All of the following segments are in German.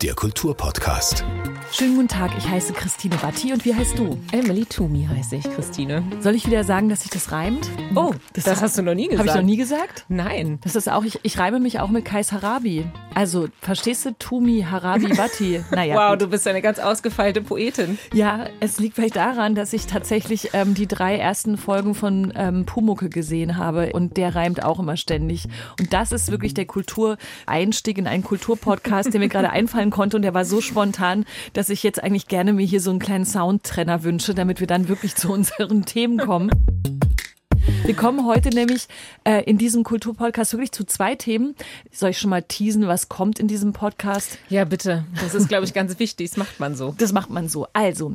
Der Kulturpodcast. Schönen guten Tag, ich heiße Christine Batti und wie heißt du? Emily Toomey heiße ich, Christine. Soll ich wieder sagen, dass sich das reimt? Oh, das, das hast du noch nie gesagt. Habe ich noch nie gesagt? Nein. Das ist auch, ich, ich reime mich auch mit Kais Harabi. Also, verstehst du, Tumi Harabi Batti? Naja. wow, gut. du bist eine ganz ausgefeilte Poetin. Ja, es liegt vielleicht daran, dass ich tatsächlich ähm, die drei ersten Folgen von ähm, Pumucke gesehen habe und der reimt auch immer ständig. Und das ist wirklich der Kultureinstieg in einen Kulturpodcast, der mir gerade einfallen konnte und der war so spontan, dass ich jetzt eigentlich gerne mir hier so einen kleinen Soundtrenner wünsche, damit wir dann wirklich zu unseren Themen kommen. Wir kommen heute nämlich äh, in diesem Kulturpodcast wirklich zu zwei Themen. Soll ich schon mal teasen, was kommt in diesem Podcast? Ja, bitte. Das ist, glaube ich, ganz wichtig. Das macht man so. Das macht man so. Also,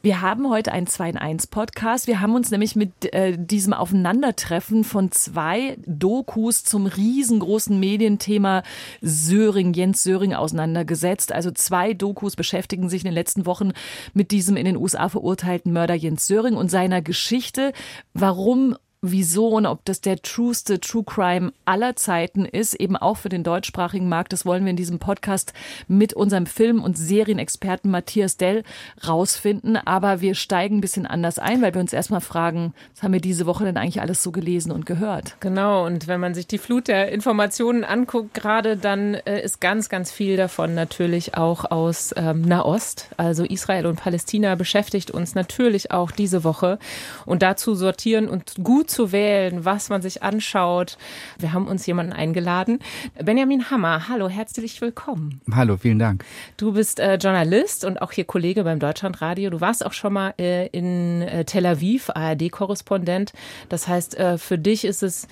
wir haben heute einen 2 in 1 Podcast. Wir haben uns nämlich mit äh, diesem Aufeinandertreffen von zwei Dokus zum riesengroßen Medienthema Söring, Jens Söring auseinandergesetzt. Also zwei Dokus beschäftigen sich in den letzten Wochen mit diesem in den USA verurteilten Mörder Jens Söring und seiner Geschichte. Warum wieso und ob das der trueste True Crime aller Zeiten ist, eben auch für den deutschsprachigen Markt. Das wollen wir in diesem Podcast mit unserem Film- und Serienexperten Matthias Dell rausfinden. Aber wir steigen ein bisschen anders ein, weil wir uns erstmal fragen, was haben wir diese Woche denn eigentlich alles so gelesen und gehört? Genau. Und wenn man sich die Flut der Informationen anguckt, gerade dann äh, ist ganz, ganz viel davon natürlich auch aus ähm, Nahost. Also Israel und Palästina beschäftigt uns natürlich auch diese Woche. Und dazu sortieren und gut zu wählen, was man sich anschaut. Wir haben uns jemanden eingeladen. Benjamin Hammer, hallo, herzlich willkommen. Hallo, vielen Dank. Du bist äh, Journalist und auch hier Kollege beim Deutschlandradio. Du warst auch schon mal äh, in äh, Tel Aviv, ARD-Korrespondent. Das heißt, äh, für dich ist es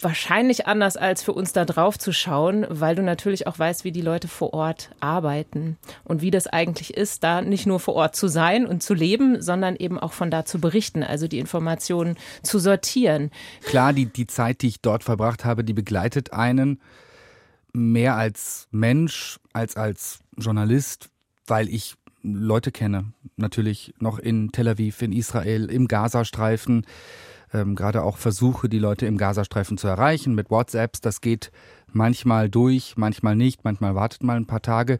wahrscheinlich anders als für uns da drauf zu schauen, weil du natürlich auch weißt, wie die Leute vor Ort arbeiten und wie das eigentlich ist, da nicht nur vor Ort zu sein und zu leben, sondern eben auch von da zu berichten, also die Informationen zu sortieren. Klar, die, die Zeit, die ich dort verbracht habe, die begleitet einen mehr als Mensch als als Journalist, weil ich Leute kenne, natürlich noch in Tel Aviv, in Israel, im Gazastreifen ähm, gerade auch versuche, die Leute im Gazastreifen zu erreichen mit WhatsApps. Das geht manchmal durch, manchmal nicht, manchmal wartet mal ein paar Tage.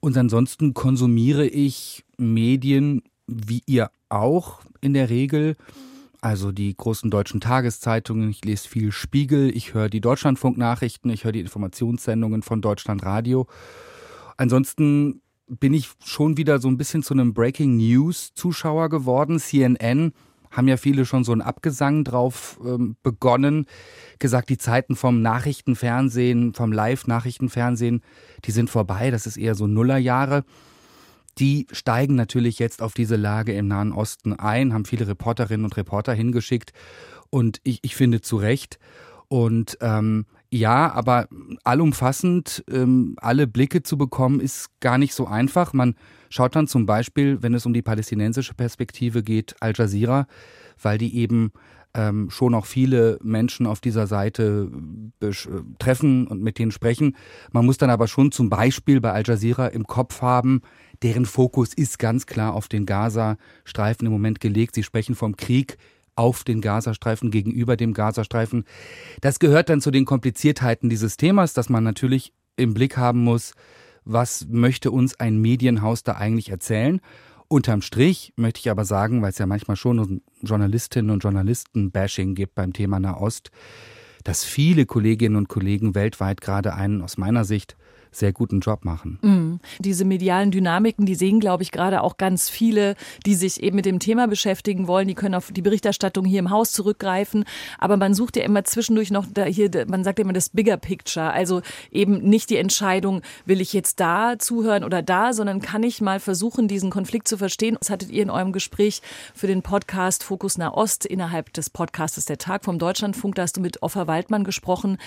Und ansonsten konsumiere ich Medien wie ihr auch in der Regel. Also die großen deutschen Tageszeitungen, ich lese viel Spiegel, ich höre die Deutschlandfunknachrichten, ich höre die Informationssendungen von Deutschlandradio. Ansonsten bin ich schon wieder so ein bisschen zu einem Breaking News Zuschauer geworden. CNN haben ja viele schon so einen Abgesang drauf ähm, begonnen, gesagt, die Zeiten vom Nachrichtenfernsehen, vom Live-Nachrichtenfernsehen, die sind vorbei, das ist eher so Nullerjahre. Die steigen natürlich jetzt auf diese Lage im Nahen Osten ein, haben viele Reporterinnen und Reporter hingeschickt und ich, ich finde zu Recht. Und ähm, ja, aber allumfassend ähm, alle Blicke zu bekommen, ist gar nicht so einfach. Man schaut dann zum Beispiel, wenn es um die palästinensische Perspektive geht, Al Jazeera, weil die eben ähm, schon auch viele Menschen auf dieser Seite treffen und mit denen sprechen. Man muss dann aber schon zum Beispiel bei Al Jazeera im Kopf haben, deren Fokus ist ganz klar auf den Gaza-Streifen im Moment gelegt. Sie sprechen vom Krieg auf den Gazastreifen, gegenüber dem Gazastreifen. Das gehört dann zu den Kompliziertheiten dieses Themas, dass man natürlich im Blick haben muss, was möchte uns ein Medienhaus da eigentlich erzählen. Unterm Strich möchte ich aber sagen, weil es ja manchmal schon Journalistinnen und Journalisten-Bashing gibt beim Thema Nahost, dass viele Kolleginnen und Kollegen weltweit gerade einen aus meiner Sicht sehr guten Job machen. Mhm. Diese medialen Dynamiken, die sehen, glaube ich, gerade auch ganz viele, die sich eben mit dem Thema beschäftigen wollen. Die können auf die Berichterstattung hier im Haus zurückgreifen. Aber man sucht ja immer zwischendurch noch da hier, man sagt ja immer das Bigger Picture. Also eben nicht die Entscheidung, will ich jetzt da zuhören oder da, sondern kann ich mal versuchen, diesen Konflikt zu verstehen. Das hattet ihr in eurem Gespräch für den Podcast Fokus Nahost innerhalb des Podcastes Der Tag vom Deutschlandfunk. Da hast du mit Offer Waldmann gesprochen,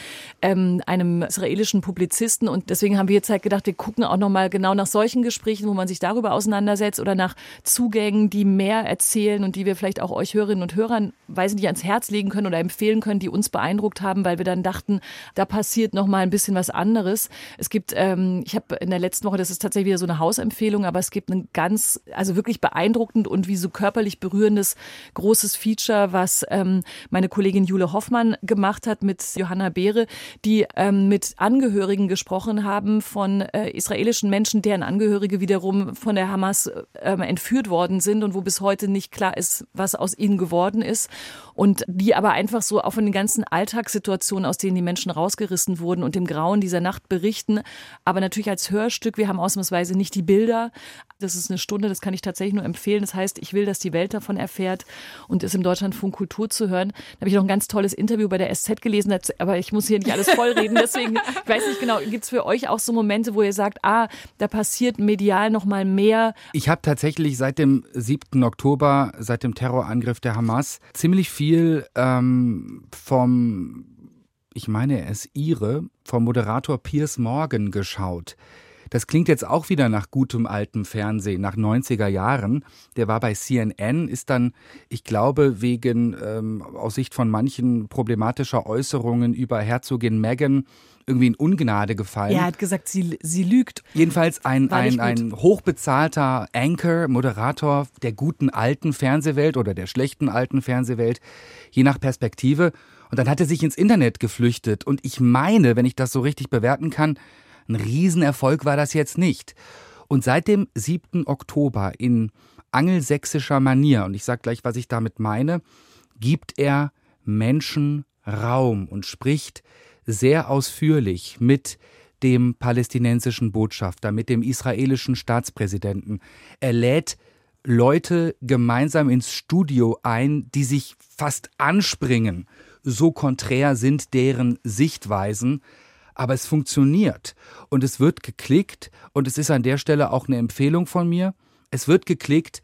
ähm, einem israelischen Publizisten. Und deswegen deswegen haben wir jetzt halt gedacht, wir gucken auch nochmal genau nach solchen Gesprächen, wo man sich darüber auseinandersetzt oder nach Zugängen, die mehr erzählen und die wir vielleicht auch euch Hörerinnen und Hörern, weiß nicht, ans Herz legen können oder empfehlen können, die uns beeindruckt haben, weil wir dann dachten, da passiert nochmal ein bisschen was anderes. Es gibt, ähm, ich habe in der letzten Woche, das ist tatsächlich wieder so eine Hausempfehlung, aber es gibt ein ganz, also wirklich beeindruckend und wie so körperlich berührendes großes Feature, was ähm, meine Kollegin Jule Hoffmann gemacht hat mit Johanna Beere, die ähm, mit Angehörigen gesprochen haben von äh, israelischen Menschen, deren Angehörige wiederum von der Hamas äh, entführt worden sind und wo bis heute nicht klar ist, was aus ihnen geworden ist. Und die aber einfach so auch von den ganzen Alltagssituationen, aus denen die Menschen rausgerissen wurden und dem Grauen dieser Nacht berichten. Aber natürlich als Hörstück, wir haben ausnahmsweise nicht die Bilder. Das ist eine Stunde, das kann ich tatsächlich nur empfehlen. Das heißt, ich will, dass die Welt davon erfährt und ist im Deutschlandfunk Kultur zu hören. Da habe ich noch ein ganz tolles Interview bei der SZ gelesen, aber ich muss hier nicht alles vollreden. Deswegen, ich weiß nicht genau, gibt es für euch auch so Momente, wo ihr sagt, ah, da passiert medial noch mal mehr? Ich habe tatsächlich seit dem 7. Oktober, seit dem Terrorangriff der Hamas, ziemlich viel ähm, vom, ich meine, er ihre, vom Moderator Piers Morgan geschaut. Das klingt jetzt auch wieder nach gutem altem Fernsehen, nach 90er Jahren. Der war bei CNN, ist dann, ich glaube, wegen ähm, aus Sicht von manchen problematischer Äußerungen über Herzogin Meghan irgendwie in Ungnade gefallen. Er hat gesagt, sie, sie lügt. Jedenfalls ein, ein, ein hochbezahlter Anchor, Moderator der guten alten Fernsehwelt oder der schlechten alten Fernsehwelt, je nach Perspektive. Und dann hat er sich ins Internet geflüchtet. Und ich meine, wenn ich das so richtig bewerten kann, ein Riesenerfolg war das jetzt nicht. Und seit dem 7. Oktober in angelsächsischer Manier, und ich sage gleich, was ich damit meine, gibt er Menschen Raum und spricht sehr ausführlich mit dem palästinensischen Botschafter, mit dem israelischen Staatspräsidenten. Er lädt Leute gemeinsam ins Studio ein, die sich fast anspringen. So konträr sind deren Sichtweisen aber es funktioniert und es wird geklickt und es ist an der Stelle auch eine Empfehlung von mir. Es wird geklickt,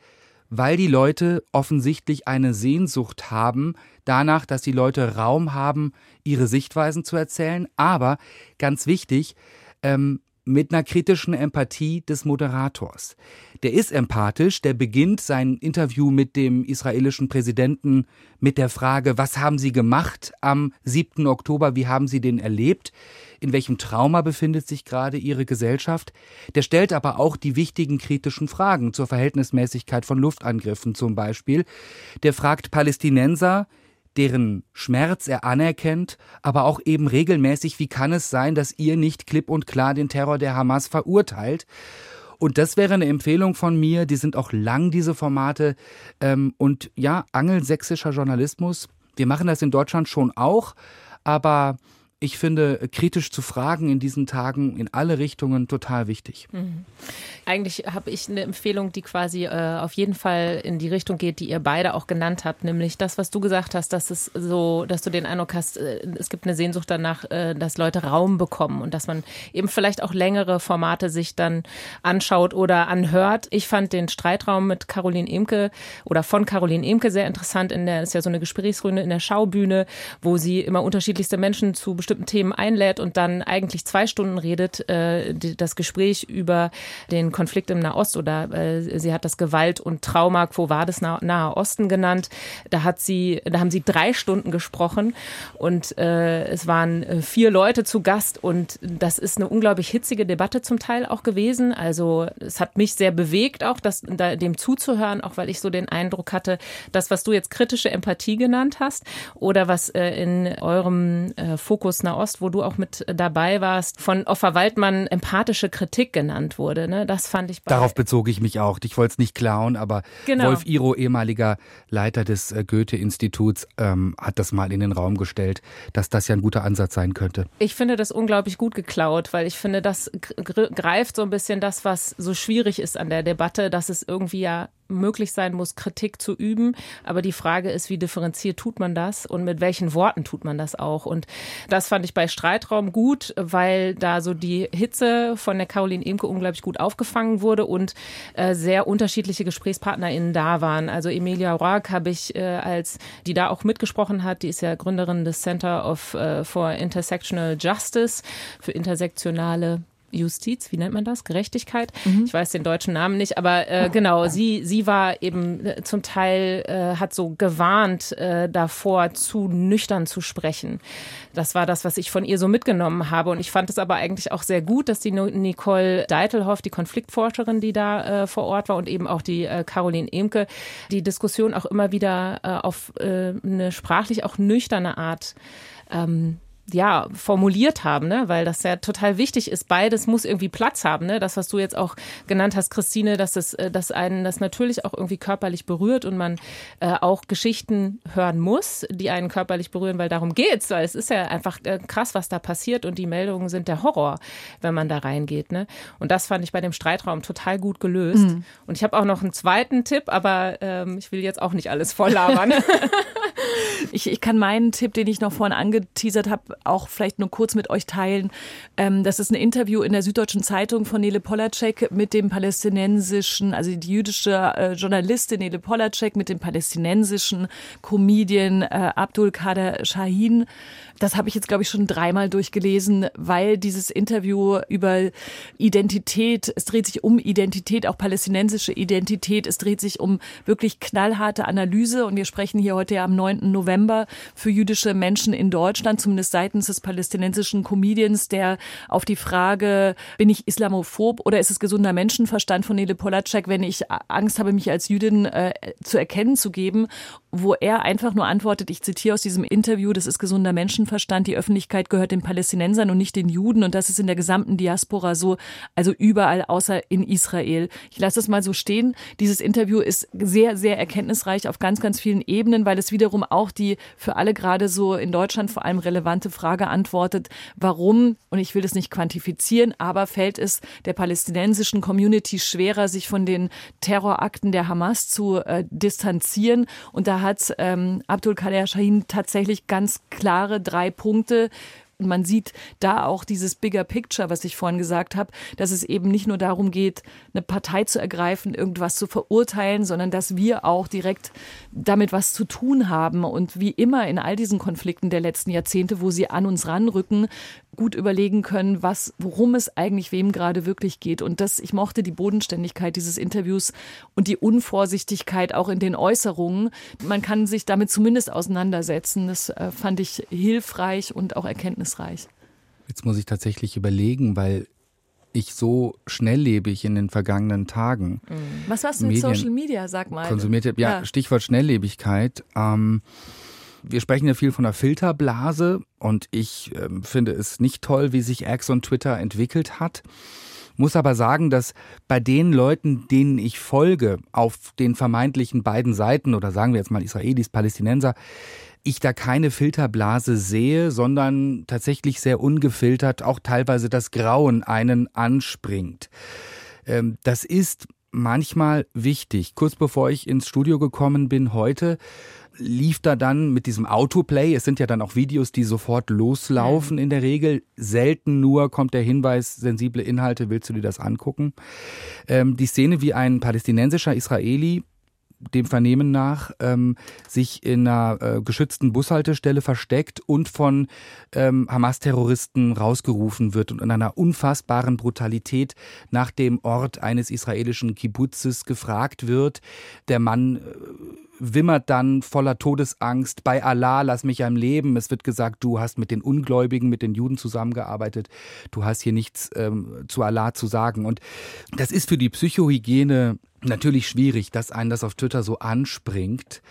weil die Leute offensichtlich eine Sehnsucht haben danach, dass die Leute Raum haben, ihre Sichtweisen zu erzählen, aber ganz wichtig, ähm, mit einer kritischen Empathie des Moderators. Der ist empathisch, der beginnt sein Interview mit dem israelischen Präsidenten mit der Frage, was haben Sie gemacht am 7. Oktober, wie haben Sie den erlebt? in welchem Trauma befindet sich gerade ihre Gesellschaft. Der stellt aber auch die wichtigen kritischen Fragen zur Verhältnismäßigkeit von Luftangriffen zum Beispiel. Der fragt Palästinenser, deren Schmerz er anerkennt, aber auch eben regelmäßig, wie kann es sein, dass ihr nicht klipp und klar den Terror der Hamas verurteilt? Und das wäre eine Empfehlung von mir. Die sind auch lang, diese Formate. Ähm, und ja, angelsächsischer Journalismus. Wir machen das in Deutschland schon auch, aber ich finde, kritisch zu fragen in diesen Tagen in alle Richtungen total wichtig. Mhm. Eigentlich habe ich eine Empfehlung, die quasi äh, auf jeden Fall in die Richtung geht, die ihr beide auch genannt habt, nämlich das, was du gesagt hast, dass es so, dass du den Eindruck hast, äh, es gibt eine Sehnsucht danach, äh, dass Leute Raum bekommen und dass man eben vielleicht auch längere Formate sich dann anschaut oder anhört. Ich fand den Streitraum mit Caroline Emke oder von Caroline Emke sehr interessant. In der ist ja so eine Gesprächsrunde in der Schaubühne, wo sie immer unterschiedlichste Menschen zu bestimmten bestimmten Themen einlädt und dann eigentlich zwei Stunden redet, äh, das Gespräch über den Konflikt im Nahost oder äh, sie hat das Gewalt und Trauma, Quo Vadis Nahe Osten genannt. Da hat sie, da haben sie drei Stunden gesprochen und äh, es waren äh, vier Leute zu Gast und das ist eine unglaublich hitzige Debatte zum Teil auch gewesen. Also es hat mich sehr bewegt, auch das, da, dem zuzuhören, auch weil ich so den Eindruck hatte, das, was du jetzt kritische Empathie genannt hast oder was äh, in eurem äh, Fokus Nahost, wo du auch mit dabei warst, von Offa Waldmann empathische Kritik genannt wurde. Ne? Das fand ich. Darauf bezog ich mich auch. Ich wollte es nicht klauen, aber genau. Wolf Iro, ehemaliger Leiter des äh, Goethe-Instituts, ähm, hat das mal in den Raum gestellt, dass das ja ein guter Ansatz sein könnte. Ich finde das unglaublich gut geklaut, weil ich finde, das greift so ein bisschen das, was so schwierig ist an der Debatte, dass es irgendwie ja möglich sein muss, Kritik zu üben. Aber die Frage ist, wie differenziert tut man das und mit welchen Worten tut man das auch? Und das fand ich bei Streitraum gut, weil da so die Hitze von der Caroline Imke unglaublich gut aufgefangen wurde und äh, sehr unterschiedliche GesprächspartnerInnen da waren. Also Emilia Roark habe ich äh, als, die da auch mitgesprochen hat, die ist ja Gründerin des Center of, uh, for Intersectional Justice für intersektionale Justiz, wie nennt man das? Gerechtigkeit. Mhm. Ich weiß den deutschen Namen nicht, aber äh, genau, sie, sie war eben äh, zum Teil, äh, hat so gewarnt äh, davor, zu nüchtern zu sprechen. Das war das, was ich von ihr so mitgenommen habe. Und ich fand es aber eigentlich auch sehr gut, dass die Nicole Deitelhoff, die Konfliktforscherin, die da äh, vor Ort war, und eben auch die äh, Caroline Emke, die Diskussion auch immer wieder äh, auf äh, eine sprachlich auch nüchterne Art ähm, ja, formuliert haben, ne? weil das ja total wichtig ist. Beides muss irgendwie Platz haben. Ne? Das, was du jetzt auch genannt hast, Christine, dass, das, äh, dass einen das natürlich auch irgendwie körperlich berührt und man äh, auch Geschichten hören muss, die einen körperlich berühren, weil darum geht's. Weil es ist ja einfach äh, krass, was da passiert und die Meldungen sind der Horror, wenn man da reingeht. Ne? Und das fand ich bei dem Streitraum total gut gelöst. Mhm. Und ich habe auch noch einen zweiten Tipp, aber ähm, ich will jetzt auch nicht alles voll labern. ich, ich kann meinen Tipp, den ich noch vorhin angeteasert habe, auch vielleicht nur kurz mit euch teilen. Ähm, das ist ein Interview in der Süddeutschen Zeitung von Nele Polacek mit dem palästinensischen, also die jüdische äh, Journalistin Nele Polacek mit dem palästinensischen Comedian äh, Abdul Kader Shahin. Das habe ich jetzt, glaube ich, schon dreimal durchgelesen, weil dieses Interview über Identität, es dreht sich um Identität, auch palästinensische Identität, es dreht sich um wirklich knallharte Analyse und wir sprechen hier heute ja am 9. November für jüdische Menschen in Deutschland, zumindest seitens des palästinensischen Comedians, der auf die Frage, bin ich islamophob oder ist es gesunder Menschenverstand von Nele Polacek, wenn ich Angst habe, mich als Jüdin äh, zu erkennen zu geben, wo er einfach nur antwortet, ich zitiere aus diesem Interview, das ist gesunder Menschenverstand, die Öffentlichkeit gehört den Palästinensern und nicht den Juden und das ist in der gesamten Diaspora so, also überall außer in Israel. Ich lasse es mal so stehen. Dieses Interview ist sehr, sehr erkenntnisreich auf ganz, ganz vielen Ebenen, weil es wiederum auch die für alle gerade so in Deutschland vor allem relevante Frage antwortet, warum, und ich will das nicht quantifizieren, aber fällt es der palästinensischen Community schwerer, sich von den Terrorakten der Hamas zu äh, distanzieren. Und da hat ähm, Abdul Kader Shahin tatsächlich ganz klare drei Punkte, und man sieht da auch dieses Bigger Picture, was ich vorhin gesagt habe, dass es eben nicht nur darum geht, eine Partei zu ergreifen, irgendwas zu verurteilen, sondern dass wir auch direkt damit was zu tun haben. Und wie immer in all diesen Konflikten der letzten Jahrzehnte, wo sie an uns ranrücken, gut überlegen können, was, worum es eigentlich wem gerade wirklich geht. Und das, ich mochte die Bodenständigkeit dieses Interviews und die Unvorsichtigkeit auch in den Äußerungen. Man kann sich damit zumindest auseinandersetzen. Das äh, fand ich hilfreich und auch erkenntnisreich. Jetzt muss ich tatsächlich überlegen, weil ich so schnelllebig in den vergangenen Tagen. Was hast du mit Social Media, sag mal? Konsumiert, ja, ja. Stichwort Schnelllebigkeit. Ähm, wir sprechen ja viel von der Filterblase und ich äh, finde es nicht toll, wie sich X und Twitter entwickelt hat. Muss aber sagen, dass bei den Leuten, denen ich folge, auf den vermeintlichen beiden Seiten oder sagen wir jetzt mal Israelis, Palästinenser, ich da keine Filterblase sehe, sondern tatsächlich sehr ungefiltert auch teilweise das Grauen einen anspringt. Ähm, das ist manchmal wichtig. Kurz bevor ich ins Studio gekommen bin heute, lief da dann mit diesem Autoplay, es sind ja dann auch Videos, die sofort loslaufen in der Regel, selten nur kommt der Hinweis, sensible Inhalte, willst du dir das angucken? Ähm, die Szene, wie ein palästinensischer Israeli dem Vernehmen nach ähm, sich in einer äh, geschützten Bushaltestelle versteckt und von ähm, Hamas-Terroristen rausgerufen wird und in einer unfassbaren Brutalität nach dem Ort eines israelischen Kibbutzes gefragt wird. Der Mann äh, wimmert dann voller Todesangst, bei Allah, lass mich am Leben. Es wird gesagt, du hast mit den Ungläubigen, mit den Juden zusammengearbeitet, du hast hier nichts ähm, zu Allah zu sagen. Und das ist für die Psychohygiene natürlich schwierig, dass einen das auf Twitter so anspringt.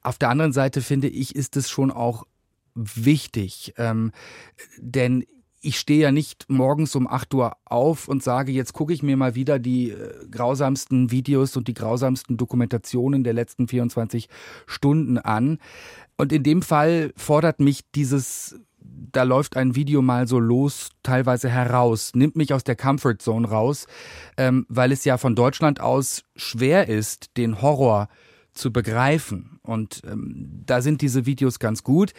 Auf der anderen Seite finde ich, ist es schon auch wichtig, ähm, denn ich stehe ja nicht morgens um 8 Uhr auf und sage, jetzt gucke ich mir mal wieder die äh, grausamsten Videos und die grausamsten Dokumentationen der letzten 24 Stunden an. Und in dem Fall fordert mich dieses, da läuft ein Video mal so los, teilweise heraus, nimmt mich aus der Comfort Zone raus, ähm, weil es ja von Deutschland aus schwer ist, den Horror zu begreifen. Und ähm, da sind diese Videos ganz gut.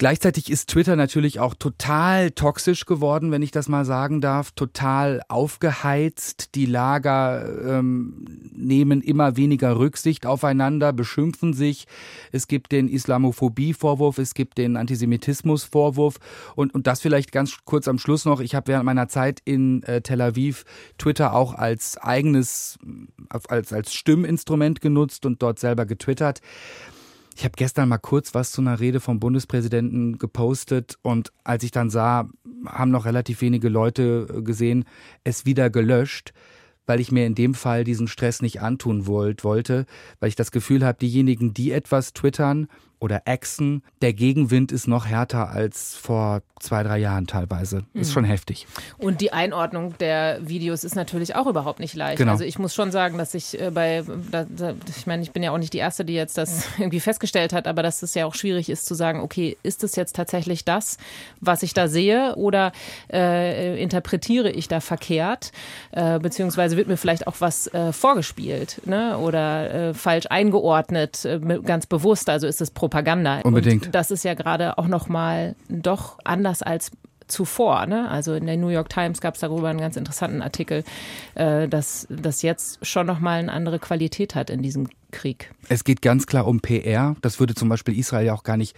Gleichzeitig ist Twitter natürlich auch total toxisch geworden, wenn ich das mal sagen darf, total aufgeheizt. Die Lager ähm, nehmen immer weniger Rücksicht aufeinander, beschimpfen sich. Es gibt den Islamophobie-Vorwurf, es gibt den Antisemitismus-Vorwurf und, und das vielleicht ganz kurz am Schluss noch. Ich habe während meiner Zeit in äh, Tel Aviv Twitter auch als eigenes, als, als Stimminstrument genutzt und dort selber getwittert. Ich habe gestern mal kurz was zu einer Rede vom Bundespräsidenten gepostet und als ich dann sah, haben noch relativ wenige Leute äh, gesehen, es wieder gelöscht, weil ich mir in dem Fall diesen Stress nicht antun wollte, weil ich das Gefühl habe, diejenigen, die etwas twittern oder Echsen. Der Gegenwind ist noch härter als vor zwei, drei Jahren teilweise. Ist mhm. schon heftig. Und die Einordnung der Videos ist natürlich auch überhaupt nicht leicht. Genau. Also ich muss schon sagen, dass ich äh, bei, ich meine, ich bin ja auch nicht die Erste, die jetzt das irgendwie festgestellt hat, aber dass es ja auch schwierig ist zu sagen, okay, ist es jetzt tatsächlich das, was ich da sehe oder äh, interpretiere ich da verkehrt, äh, beziehungsweise wird mir vielleicht auch was äh, vorgespielt ne? oder äh, falsch eingeordnet, äh, ganz bewusst. Also ist es Problem Propaganda. Unbedingt. Und das ist ja gerade auch nochmal doch anders als zuvor. Ne? Also in der New York Times gab es darüber einen ganz interessanten Artikel, äh, dass das jetzt schon nochmal eine andere Qualität hat in diesem Krieg. Es geht ganz klar um PR. Das würde zum Beispiel Israel ja auch gar nicht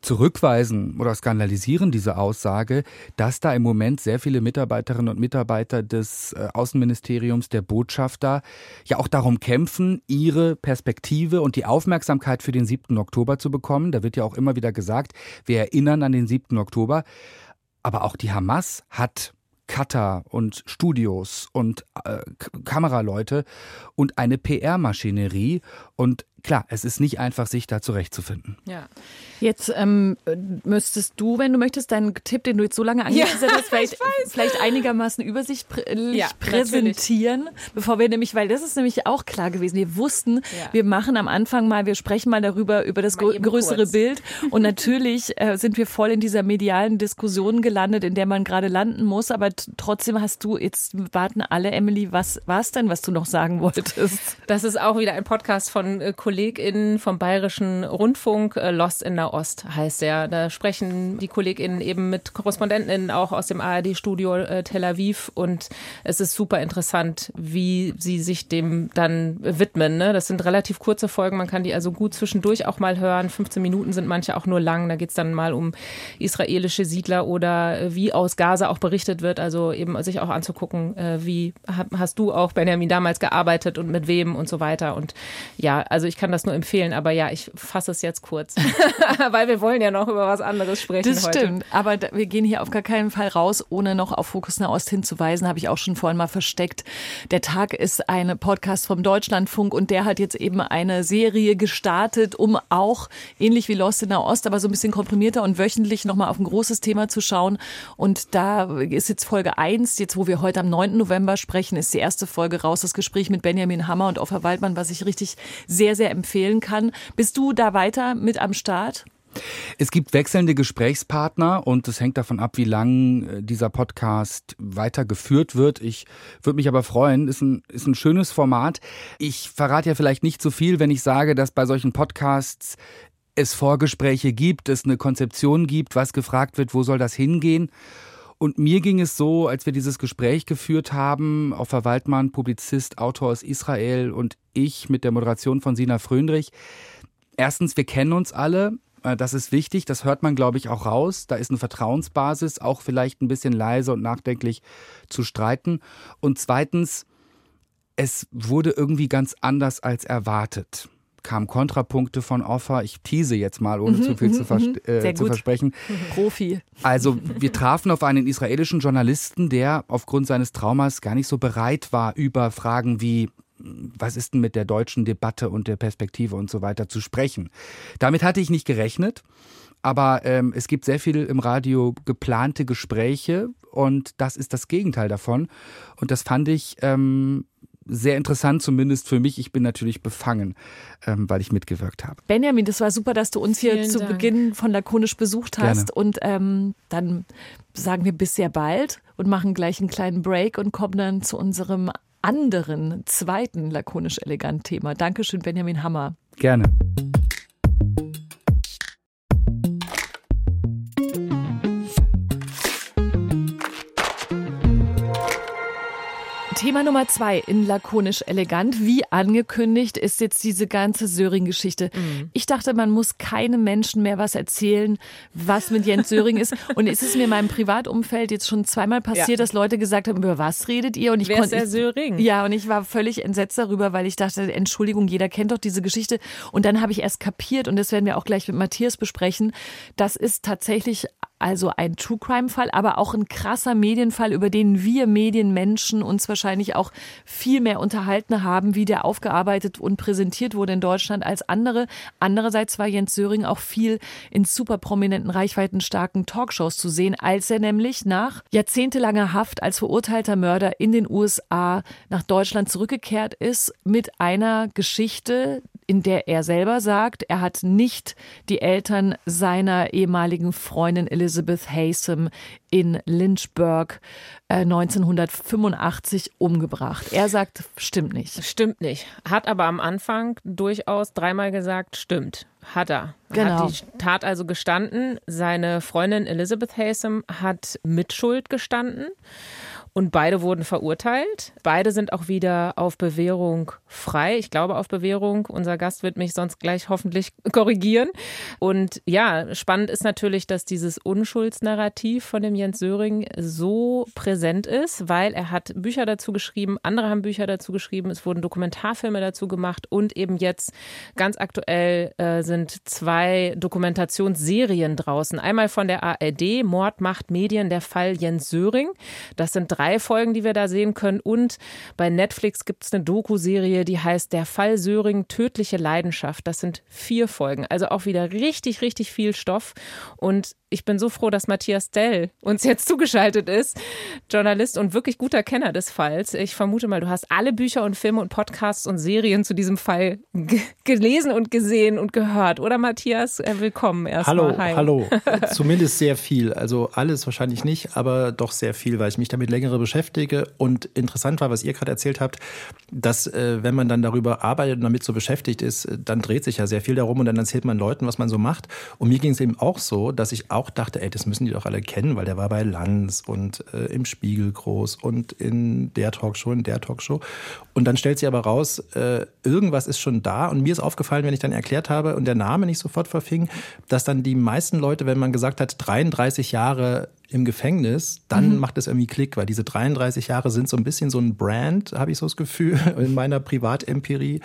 zurückweisen oder skandalisieren diese Aussage, dass da im Moment sehr viele Mitarbeiterinnen und Mitarbeiter des äh, Außenministeriums, der Botschafter, ja auch darum kämpfen, ihre Perspektive und die Aufmerksamkeit für den 7. Oktober zu bekommen. Da wird ja auch immer wieder gesagt, wir erinnern an den 7. Oktober. Aber auch die Hamas hat Cutter und Studios und äh, Kameraleute und eine PR-Maschinerie. Und klar, es ist nicht einfach, sich da zurechtzufinden. Ja. Jetzt ähm, müsstest du, wenn du möchtest, deinen Tipp, den du jetzt so lange angesetzt ja, hast, vielleicht, vielleicht einigermaßen übersichtlich ja, präsentieren, natürlich. bevor wir nämlich, weil das ist nämlich auch klar gewesen. Wir wussten, ja. wir machen am Anfang mal, wir sprechen mal darüber, über das größere kurz. Bild. Und natürlich äh, sind wir voll in dieser medialen Diskussion gelandet, in der man gerade landen muss. Aber trotzdem hast du, jetzt warten alle, Emily, was war es denn, was du noch sagen wolltest? Das ist auch wieder ein Podcast von äh, KollegInnen vom Bayerischen Rundfunk, äh, Lost in Nahost heißt er. Da sprechen die KollegInnen eben mit KorrespondentInnen auch aus dem ARD-Studio äh, Tel Aviv und es ist super interessant, wie sie sich dem dann widmen. Ne? Das sind relativ kurze Folgen, man kann die also gut zwischendurch auch mal hören. 15 Minuten sind manche auch nur lang. Da geht es dann mal um israelische Siedler oder äh, wie aus Gaza auch berichtet wird. Also eben sich auch anzugucken, wie hast du auch, Benjamin, damals gearbeitet und mit wem und so weiter. Und ja, also ich kann das nur empfehlen, aber ja, ich fasse es jetzt kurz, weil wir wollen ja noch über was anderes sprechen. Das heute. stimmt, aber wir gehen hier auf gar keinen Fall raus, ohne noch auf Fokus Nahost hinzuweisen, habe ich auch schon vorhin mal versteckt. Der Tag ist ein Podcast vom Deutschlandfunk und der hat jetzt eben eine Serie gestartet, um auch ähnlich wie Lost in Nahost, aber so ein bisschen komprimierter und wöchentlich nochmal auf ein großes Thema zu schauen. Und da ist jetzt Folge 1, jetzt wo wir heute am 9. November sprechen, ist die erste Folge raus, das Gespräch mit Benjamin Hammer und Offa Waldmann, was ich richtig sehr, sehr empfehlen kann. Bist du da weiter mit am Start? Es gibt wechselnde Gesprächspartner und es hängt davon ab, wie lang äh, dieser Podcast weitergeführt wird. Ich würde mich aber freuen. Ist ein, ist ein schönes Format. Ich verrate ja vielleicht nicht so viel, wenn ich sage, dass bei solchen Podcasts es Vorgespräche gibt, es eine Konzeption gibt, was gefragt wird, wo soll das hingehen. Und mir ging es so, als wir dieses Gespräch geführt haben, auf Waldmann, Publizist, Autor aus Israel und ich mit der Moderation von Sina Fröndrich. Erstens, wir kennen uns alle. Äh, das ist wichtig, das hört man, glaube ich, auch raus. Da ist eine Vertrauensbasis, auch vielleicht ein bisschen leise und nachdenklich zu streiten. Und zweitens, es wurde irgendwie ganz anders als erwartet kamen Kontrapunkte von Offer. Ich tease jetzt mal, ohne mhm, zu viel zu, vers mhm, äh, zu versprechen. Profi. Also wir trafen auf einen israelischen Journalisten, der aufgrund seines Traumas gar nicht so bereit war, über Fragen wie was ist denn mit der deutschen Debatte und der Perspektive und so weiter zu sprechen. Damit hatte ich nicht gerechnet. Aber ähm, es gibt sehr viel im Radio geplante Gespräche und das ist das Gegenteil davon. Und das fand ich ähm, sehr interessant, zumindest für mich. Ich bin natürlich befangen, ähm, weil ich mitgewirkt habe. Benjamin, das war super, dass du uns hier Vielen zu Dank. Beginn von Lakonisch besucht hast. Gerne. Und ähm, dann sagen wir bis sehr bald und machen gleich einen kleinen Break und kommen dann zu unserem anderen, zweiten lakonisch elegant Thema. Dankeschön, Benjamin Hammer. Gerne. Thema Nummer zwei in lakonisch elegant. Wie angekündigt ist jetzt diese ganze Söring-Geschichte. Mhm. Ich dachte, man muss keinem Menschen mehr was erzählen, was mit Jens Söring ist. Und es ist mir in meinem Privatumfeld jetzt schon zweimal passiert, ja. dass Leute gesagt haben, über was redet ihr? Und ich Wer konnte, ist der Söring? Ja, und ich war völlig entsetzt darüber, weil ich dachte, Entschuldigung, jeder kennt doch diese Geschichte. Und dann habe ich erst kapiert, und das werden wir auch gleich mit Matthias besprechen, das ist tatsächlich also ein True Crime Fall, aber auch ein krasser Medienfall, über den wir Medienmenschen uns wahrscheinlich auch viel mehr unterhalten haben, wie der aufgearbeitet und präsentiert wurde in Deutschland als andere. Andererseits war Jens Söring auch viel in super prominenten, reichweitenstarken Talkshows zu sehen, als er nämlich nach jahrzehntelanger Haft als verurteilter Mörder in den USA nach Deutschland zurückgekehrt ist mit einer Geschichte, in der er selber sagt, er hat nicht die Eltern seiner ehemaligen Freundin Elizabeth Haysom in Lynchburg äh, 1985 umgebracht. Er sagt, stimmt nicht. Stimmt nicht. Hat aber am Anfang durchaus dreimal gesagt, stimmt. Hat er. Genau. Hat die Tat also gestanden. Seine Freundin Elizabeth Haysom hat Mitschuld gestanden. Und beide wurden verurteilt. Beide sind auch wieder auf Bewährung frei. Ich glaube auf Bewährung. Unser Gast wird mich sonst gleich hoffentlich korrigieren. Und ja, spannend ist natürlich, dass dieses Unschuldsnarrativ von dem Jens Söring so präsent ist, weil er hat Bücher dazu geschrieben, andere haben Bücher dazu geschrieben, es wurden Dokumentarfilme dazu gemacht und eben jetzt ganz aktuell äh, sind zwei Dokumentationsserien draußen. Einmal von der ARD, Mord macht Medien, der Fall Jens Söring. Das sind drei Folgen, die wir da sehen können. Und bei Netflix gibt es eine Doku-Serie, die heißt Der Fall Söring, tödliche Leidenschaft. Das sind vier Folgen. Also auch wieder richtig, richtig viel Stoff. Und ich bin so froh, dass Matthias Dell uns jetzt zugeschaltet ist, Journalist und wirklich guter Kenner des Falls. Ich vermute mal, du hast alle Bücher und Filme und Podcasts und Serien zu diesem Fall gelesen und gesehen und gehört, oder Matthias? Äh, willkommen erstmal. Hallo, Hi. hallo. Zumindest sehr viel. Also alles wahrscheinlich nicht, aber doch sehr viel, weil ich mich damit längere beschäftige. Und interessant war, was ihr gerade erzählt habt, dass äh, wenn man dann darüber arbeitet und damit so beschäftigt ist, dann dreht sich ja sehr viel darum und dann erzählt man Leuten, was man so macht. Und mir ging es eben auch so, dass ich auch auch dachte, ey, das müssen die doch alle kennen, weil der war bei Lanz und äh, im Spiegel groß und in der Talkshow, in der Talkshow. Und dann stellt sie aber raus, äh, irgendwas ist schon da. Und mir ist aufgefallen, wenn ich dann erklärt habe und der Name nicht sofort verfing, dass dann die meisten Leute, wenn man gesagt hat, 33 Jahre im Gefängnis, dann mhm. macht es irgendwie Klick, weil diese 33 Jahre sind so ein bisschen so ein Brand, habe ich so das Gefühl, in meiner Privatempirie,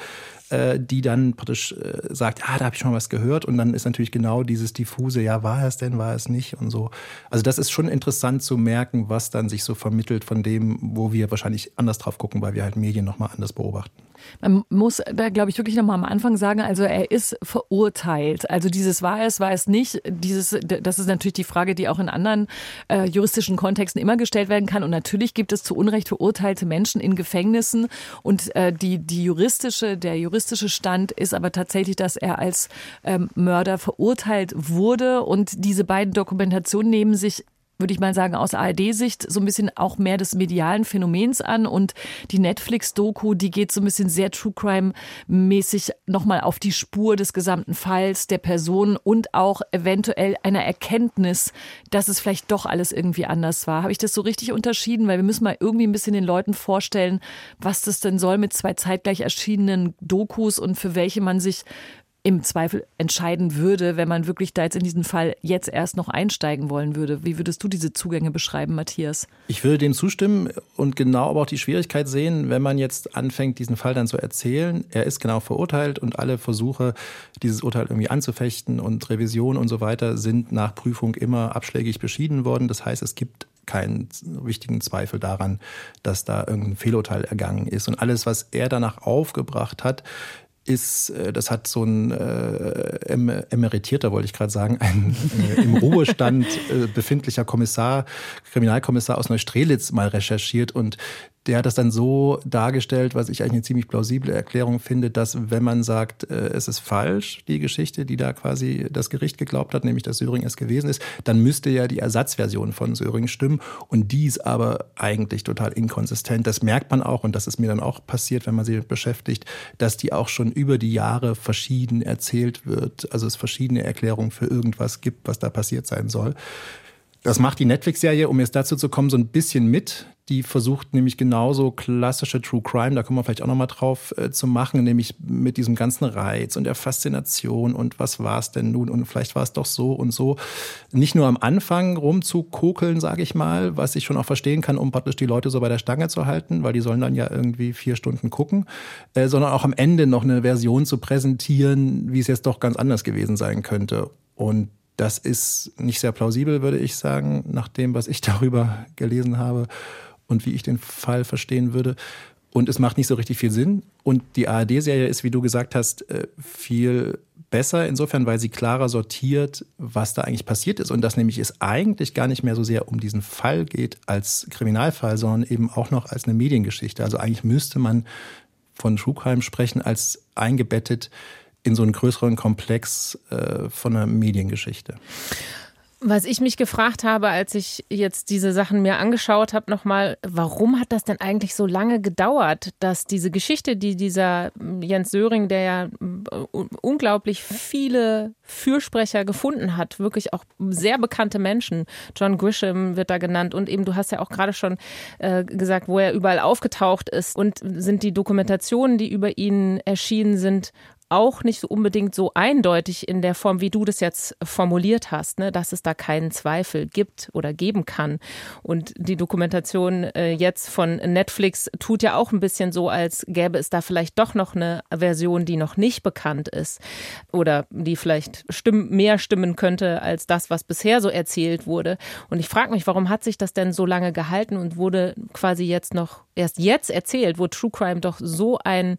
äh, die dann praktisch äh, sagt, ah, da habe ich schon mal was gehört und dann ist natürlich genau dieses diffuse, ja, war es denn, war es nicht und so. Also das ist schon interessant zu merken, was dann sich so vermittelt von dem, wo wir wahrscheinlich anders drauf gucken, weil wir halt Medien nochmal anders beobachten. Man muss da, glaube ich, wirklich nochmal am Anfang sagen, also er ist verurteilt. Also dieses war es, war es nicht. Dieses, das ist natürlich die Frage, die auch in anderen äh, juristischen Kontexten immer gestellt werden kann. Und natürlich gibt es zu Unrecht verurteilte Menschen in Gefängnissen. Und äh, die, die juristische, der juristische Stand ist aber tatsächlich, dass er als ähm, Mörder verurteilt wurde. Und diese beiden Dokumentationen nehmen sich würde ich mal sagen, aus ARD-Sicht so ein bisschen auch mehr des medialen Phänomens an und die Netflix-Doku, die geht so ein bisschen sehr True Crime-mäßig nochmal auf die Spur des gesamten Falls, der Person und auch eventuell einer Erkenntnis, dass es vielleicht doch alles irgendwie anders war. Habe ich das so richtig unterschieden? Weil wir müssen mal irgendwie ein bisschen den Leuten vorstellen, was das denn soll mit zwei zeitgleich erschienenen Dokus und für welche man sich im Zweifel entscheiden würde, wenn man wirklich da jetzt in diesen Fall jetzt erst noch einsteigen wollen würde. Wie würdest du diese Zugänge beschreiben, Matthias? Ich würde dem zustimmen und genau aber auch die Schwierigkeit sehen, wenn man jetzt anfängt, diesen Fall dann zu erzählen. Er ist genau verurteilt und alle Versuche, dieses Urteil irgendwie anzufechten und Revision und so weiter sind nach Prüfung immer abschlägig beschieden worden. Das heißt, es gibt keinen wichtigen Zweifel daran, dass da irgendein Fehlurteil ergangen ist. Und alles, was er danach aufgebracht hat, ist, äh, das hat so ein äh, emeritierter, wollte ich gerade sagen, ein äh, im Ruhestand äh, befindlicher Kommissar, Kriminalkommissar aus Neustrelitz mal recherchiert und der hat das dann so dargestellt, was ich eigentlich eine ziemlich plausible Erklärung finde, dass wenn man sagt, äh, es ist falsch, die Geschichte, die da quasi das Gericht geglaubt hat, nämlich dass Söring es gewesen ist, dann müsste ja die Ersatzversion von Söring stimmen. Und die ist aber eigentlich total inkonsistent. Das merkt man auch, und das ist mir dann auch passiert, wenn man sich beschäftigt, dass die auch schon über die Jahre verschieden erzählt wird. Also es verschiedene Erklärungen für irgendwas gibt, was da passiert sein soll. Das macht die Netflix-Serie, um jetzt dazu zu kommen, so ein bisschen mit. Die versucht nämlich genauso klassische True Crime, da kommen wir vielleicht auch nochmal drauf äh, zu machen, nämlich mit diesem ganzen Reiz und der Faszination und was war es denn nun und vielleicht war es doch so und so. Nicht nur am Anfang rumzukokeln, sage ich mal, was ich schon auch verstehen kann, um praktisch die Leute so bei der Stange zu halten, weil die sollen dann ja irgendwie vier Stunden gucken, äh, sondern auch am Ende noch eine Version zu präsentieren, wie es jetzt doch ganz anders gewesen sein könnte. Und das ist nicht sehr plausibel, würde ich sagen, nach dem, was ich darüber gelesen habe und wie ich den Fall verstehen würde. Und es macht nicht so richtig viel Sinn. Und die ARD-Serie ist, wie du gesagt hast, äh, viel besser insofern, weil sie klarer sortiert, was da eigentlich passiert ist. Und dass nämlich es eigentlich gar nicht mehr so sehr um diesen Fall geht als Kriminalfall, sondern eben auch noch als eine Mediengeschichte. Also eigentlich müsste man von True sprechen als eingebettet in so einen größeren Komplex äh, von einer Mediengeschichte. Was ich mich gefragt habe, als ich jetzt diese Sachen mir angeschaut habe, nochmal, warum hat das denn eigentlich so lange gedauert, dass diese Geschichte, die dieser Jens Söring, der ja äh, unglaublich viele Fürsprecher gefunden hat, wirklich auch sehr bekannte Menschen, John Grisham wird da genannt und eben, du hast ja auch gerade schon äh, gesagt, wo er überall aufgetaucht ist und sind die Dokumentationen, die über ihn erschienen sind, auch nicht so unbedingt so eindeutig in der Form, wie du das jetzt formuliert hast, ne, dass es da keinen Zweifel gibt oder geben kann. Und die Dokumentation äh, jetzt von Netflix tut ja auch ein bisschen so, als gäbe es da vielleicht doch noch eine Version, die noch nicht bekannt ist oder die vielleicht stimm mehr stimmen könnte als das, was bisher so erzählt wurde. Und ich frage mich, warum hat sich das denn so lange gehalten und wurde quasi jetzt noch erst jetzt erzählt, wo True Crime doch so ein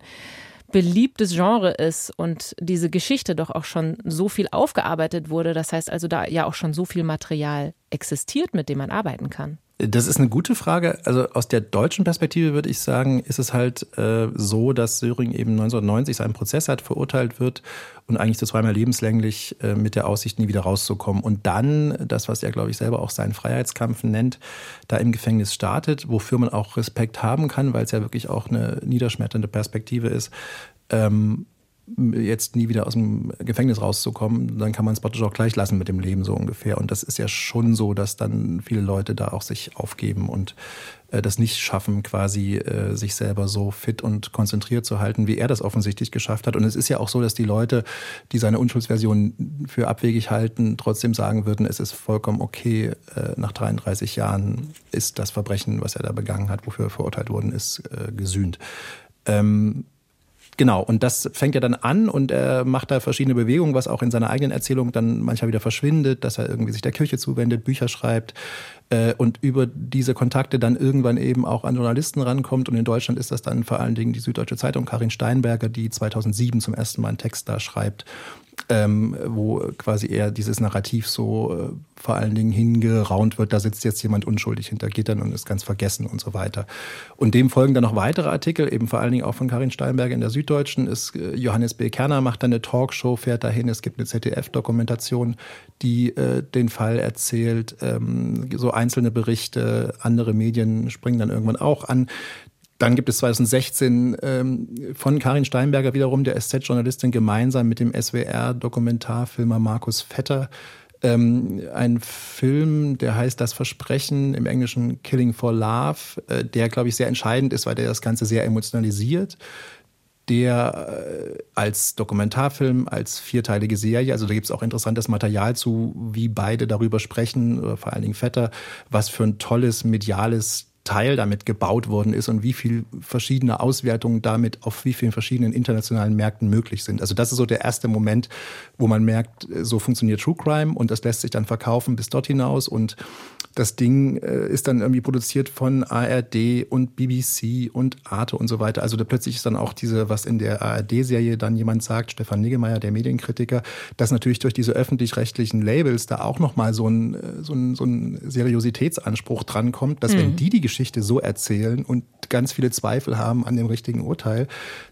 beliebtes Genre ist und diese Geschichte doch auch schon so viel aufgearbeitet wurde. Das heißt also, da ja auch schon so viel Material existiert, mit dem man arbeiten kann. Das ist eine gute Frage. Also aus der deutschen Perspektive würde ich sagen, ist es halt äh, so, dass Söring eben 1990 seinen Prozess hat, verurteilt wird und eigentlich zu zweimal lebenslänglich äh, mit der Aussicht, nie wieder rauszukommen. Und dann, das, was er, glaube ich, selber auch seinen Freiheitskampf nennt, da im Gefängnis startet, wofür man auch Respekt haben kann, weil es ja wirklich auch eine niederschmetternde Perspektive ist. Ähm, jetzt nie wieder aus dem Gefängnis rauszukommen, dann kann man es praktisch auch gleich lassen mit dem Leben so ungefähr. Und das ist ja schon so, dass dann viele Leute da auch sich aufgeben und äh, das nicht schaffen, quasi äh, sich selber so fit und konzentriert zu halten, wie er das offensichtlich geschafft hat. Und es ist ja auch so, dass die Leute, die seine Unschuldsversion für abwegig halten, trotzdem sagen würden, es ist vollkommen okay, äh, nach 33 Jahren ist das Verbrechen, was er da begangen hat, wofür er verurteilt worden ist, gesühnt. Ähm, Genau, und das fängt ja dann an und er macht da verschiedene Bewegungen, was auch in seiner eigenen Erzählung dann manchmal wieder verschwindet, dass er irgendwie sich der Kirche zuwendet, Bücher schreibt äh, und über diese Kontakte dann irgendwann eben auch an Journalisten rankommt. Und in Deutschland ist das dann vor allen Dingen die Süddeutsche Zeitung Karin Steinberger, die 2007 zum ersten Mal einen Text da schreibt ähm, wo quasi eher dieses Narrativ so äh, vor allen Dingen hingeraunt wird, da sitzt jetzt jemand unschuldig hinter Gittern und ist ganz vergessen und so weiter. Und dem folgen dann noch weitere Artikel, eben vor allen Dingen auch von Karin Steinberger in der Süddeutschen. Ist, äh, Johannes B. Kerner macht dann eine Talkshow, fährt dahin. Es gibt eine ZDF-Dokumentation, die äh, den Fall erzählt. Ähm, so einzelne Berichte, andere Medien springen dann irgendwann auch an. Dann gibt es 2016 ähm, von Karin Steinberger wiederum, der SZ-Journalistin, gemeinsam mit dem SWR-Dokumentarfilmer Markus Vetter ähm, ein Film, der heißt Das Versprechen, im Englischen Killing for Love, äh, der, glaube ich, sehr entscheidend ist, weil der das Ganze sehr emotionalisiert der äh, als Dokumentarfilm, als vierteilige Serie, also da gibt es auch interessantes Material zu, wie beide darüber sprechen, vor allen Dingen Vetter, was für ein tolles mediales Teil damit gebaut worden ist und wie viel verschiedene Auswertungen damit auf wie vielen verschiedenen internationalen Märkten möglich sind. Also das ist so der erste Moment, wo man merkt, so funktioniert True Crime und das lässt sich dann verkaufen bis dort hinaus und das Ding äh, ist dann irgendwie produziert von ARD und BBC und Arte und so weiter. Also da plötzlich ist dann auch diese, was in der ARD-Serie dann jemand sagt, Stefan Niggemeier, der Medienkritiker, dass natürlich durch diese öffentlich-rechtlichen Labels da auch nochmal so ein, äh, so ein, so ein Seriositätsanspruch drankommt, dass mhm. wenn die die Geschichte so erzählen und ganz viele Zweifel haben an dem richtigen Urteil,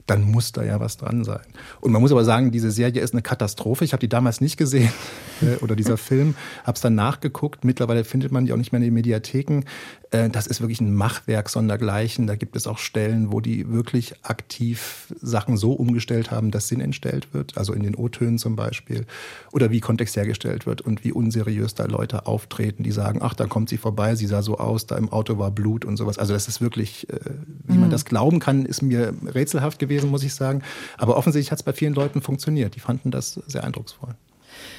dann muss da ja was dran sein. Und man muss aber sagen, diese Serie ist eine Katastrophe. Ich habe die damals nicht gesehen äh, oder dieser Film, habe es dann nachgeguckt. Mittlerweile findet man die auch nicht mehr in den Mediatheken. Äh, das ist wirklich ein Machwerk sondergleichen. Da gibt es auch Stellen, wo die wirklich aktiv Sachen so umgestellt haben, dass Sinn entstellt wird. Also in den O-Tönen zum Beispiel. Oder wie Kontext hergestellt wird und wie unseriös da Leute auftreten, die sagen, ach, da kommt sie vorbei, sie sah so aus, da im Auto war Blut und sowas. Also das ist wirklich, äh, wie man mhm. das glauben kann, ist mir rätselhaft gewesen, muss ich sagen. Aber offensichtlich hat es bei vielen Leuten funktioniert. Die fanden das sehr eindrucksvoll.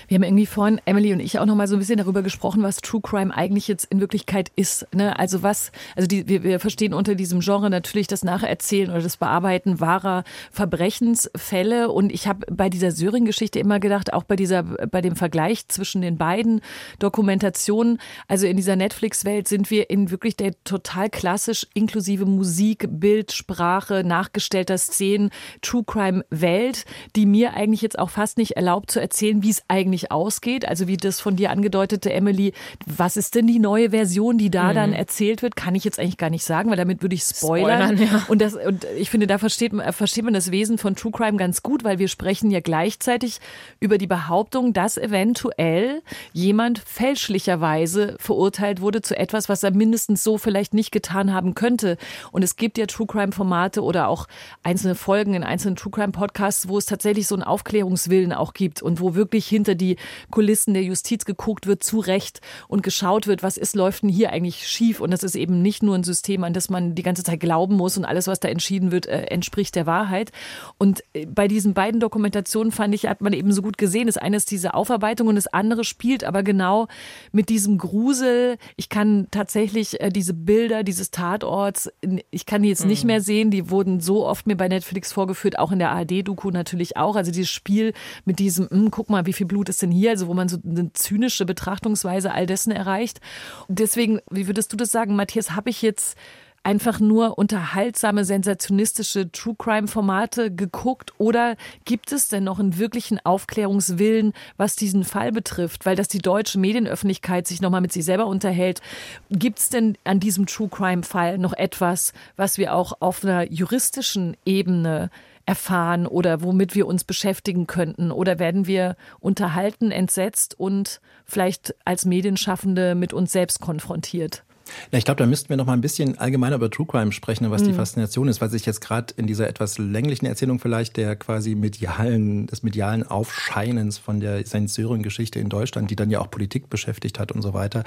Wir haben irgendwie vorhin, Emily und ich, auch noch mal so ein bisschen darüber gesprochen, was True Crime eigentlich jetzt in Wirklichkeit ist. Ne? Also was, also die, wir, wir verstehen unter diesem Genre natürlich das Nacherzählen oder das Bearbeiten wahrer Verbrechensfälle. Und ich habe bei dieser Söring-Geschichte immer gedacht, auch bei dieser, bei dem Vergleich zwischen den beiden Dokumentationen, also in dieser Netflix-Welt sind wir in wirklich der total klassisch inklusive Musik, Bild, Sprache, nachgestellter Szenen, True Crime Welt, die mir eigentlich jetzt auch fast nicht erlaubt zu erzählen, wie es eigentlich ausgeht. Also wie das von dir angedeutete, Emily, was ist denn die neue Version, die da mhm. dann erzählt wird, kann ich jetzt eigentlich gar nicht sagen, weil damit würde ich spoilern. spoilern ja. Und, das, und ich finde, da versteht man, versteht man das Wesen von True Crime ganz gut, weil wir sprechen ja gleichzeitig über die Behauptung, dass eventuell jemand fälschlicherweise verurteilt wurde zu etwas, was er mindestens so vielleicht nicht getan haben könnte. Und es gibt ja True Crime Formate oder auch einzelne Folgen in einzelnen True Crime Podcasts, wo es tatsächlich so einen Aufklärungswillen auch gibt und wo wirklich hinter die Kulissen der Justiz geguckt wird, zu Recht und geschaut wird, was ist, läuft denn hier eigentlich schief? Und das ist eben nicht nur ein System, an das man die ganze Zeit glauben muss und alles, was da entschieden wird, äh, entspricht der Wahrheit. Und äh, bei diesen beiden Dokumentationen fand ich, hat man eben so gut gesehen, das eine ist diese Aufarbeitung und das andere spielt aber genau mit diesem Grusel. Ich kann tatsächlich äh, diese Bilder dieses Tatorts, ich kann die jetzt nicht mhm. mehr sehen, die wurden so oft mir bei Netflix vorgeführt, auch in der ARD-Doku natürlich auch. Also dieses Spiel mit diesem, mh, hm, guck mal, wie viel Blut ist denn hier? Also wo man so eine zynische Betrachtungsweise all dessen erreicht. Deswegen, wie würdest du das sagen, Matthias, habe ich jetzt einfach nur unterhaltsame, sensationistische True Crime Formate geguckt oder gibt es denn noch einen wirklichen Aufklärungswillen, was diesen Fall betrifft, weil das die deutsche Medienöffentlichkeit sich nochmal mit sich selber unterhält? Gibt es denn an diesem True Crime Fall noch etwas, was wir auch auf einer juristischen Ebene erfahren oder womit wir uns beschäftigen könnten? Oder werden wir unterhalten, entsetzt und vielleicht als Medienschaffende mit uns selbst konfrontiert? Ja, ich glaube, da müssten wir noch mal ein bisschen allgemeiner über True Crime sprechen, was mhm. die Faszination ist, weil sich jetzt gerade in dieser etwas länglichen Erzählung vielleicht der quasi medialen, des medialen Aufscheinens von der Saint-Sören-Geschichte in Deutschland, die dann ja auch Politik beschäftigt hat und so weiter,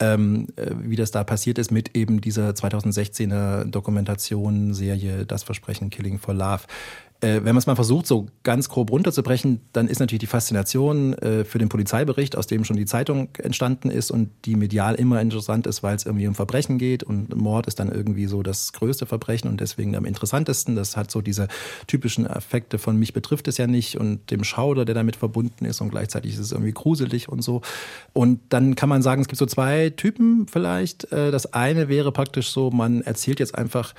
ähm, äh, wie das da passiert ist mit eben dieser 2016er Dokumentation, Serie Das Versprechen Killing for Love äh, wenn man es mal versucht, so ganz grob runterzubrechen, dann ist natürlich die Faszination äh, für den Polizeibericht, aus dem schon die Zeitung entstanden ist und die medial immer interessant ist, weil es irgendwie um Verbrechen geht und Mord ist dann irgendwie so das größte Verbrechen und deswegen am interessantesten. Das hat so diese typischen Effekte von mich betrifft es ja nicht und dem Schauder, der damit verbunden ist und gleichzeitig ist es irgendwie gruselig und so. Und dann kann man sagen, es gibt so zwei Typen vielleicht. Äh, das eine wäre praktisch so, man erzählt jetzt einfach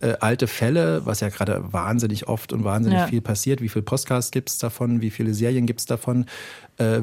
äh, alte Fälle, was ja gerade wahnsinnig oft und wahnsinnig ja. viel passiert. Wie viele Podcasts gibt es davon? Wie viele Serien gibt es davon? Äh,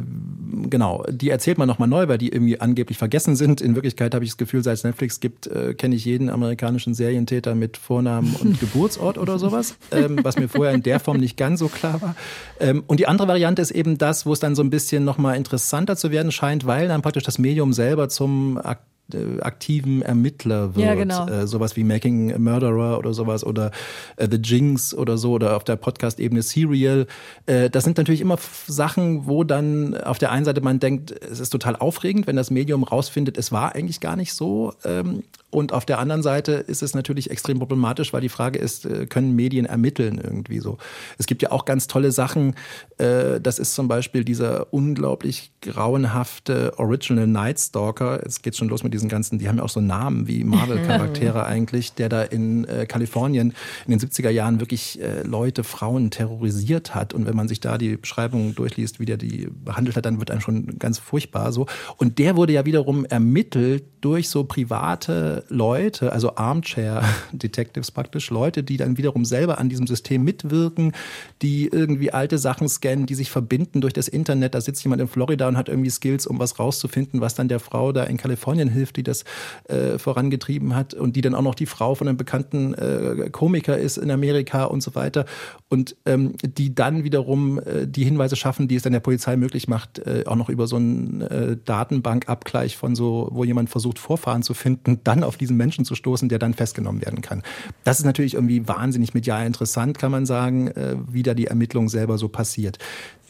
genau, die erzählt man nochmal neu, weil die irgendwie angeblich vergessen sind. In Wirklichkeit habe ich das Gefühl, seit es Netflix gibt, äh, kenne ich jeden amerikanischen Serientäter mit Vornamen und Geburtsort oder sowas, ähm, was mir vorher in der Form nicht ganz so klar war. Ähm, und die andere Variante ist eben das, wo es dann so ein bisschen nochmal interessanter zu werden scheint, weil dann praktisch das Medium selber zum Akt äh, aktiven Ermittler wird. Ja, genau. Äh, sowas wie Making a Murderer oder sowas oder äh, The Jinx oder so oder auf der Podcast-Ebene Serial. Äh, das sind natürlich immer Sachen, wo dann auf der einen Seite man denkt, es ist total aufregend, wenn das Medium rausfindet, es war eigentlich gar nicht so. Ähm, und auf der anderen Seite ist es natürlich extrem problematisch, weil die Frage ist, äh, können Medien ermitteln irgendwie so? Es gibt ja auch ganz tolle Sachen. Äh, das ist zum Beispiel dieser unglaublich grauenhafte Original Night Stalker. Es geht schon los mit diesen ganzen, die haben ja auch so Namen wie Marvel-Charaktere eigentlich, der da in äh, Kalifornien in den 70er Jahren wirklich Leute, Frauen terrorisiert hat. Und wenn man sich da die Beschreibung durchliest, wie der die behandelt hat, dann wird einem schon ganz furchtbar so. Und der wurde ja wiederum ermittelt durch so private Leute, also Armchair Detectives praktisch, Leute, die dann wiederum selber an diesem System mitwirken, die irgendwie alte Sachen scannen, die sich verbinden durch das Internet. Da sitzt jemand in Florida und hat irgendwie Skills, um was rauszufinden, was dann der Frau da in Kalifornien hilft, die das äh, vorangetrieben hat und die dann auch noch die Frau von einem bekannten äh, Komiker ist in Amerika und so weiter. Und ähm, die dann wiederum äh, die Hinweise schaffen, die es dann der Polizei möglich macht, äh, auch noch über so einen äh, Datenbankabgleich von so, wo jemand versucht, Vorfahren zu finden, dann auf diesen Menschen zu stoßen, der dann festgenommen werden kann. Das ist natürlich irgendwie wahnsinnig medial interessant, kann man sagen, äh, wie da die Ermittlung selber so passiert.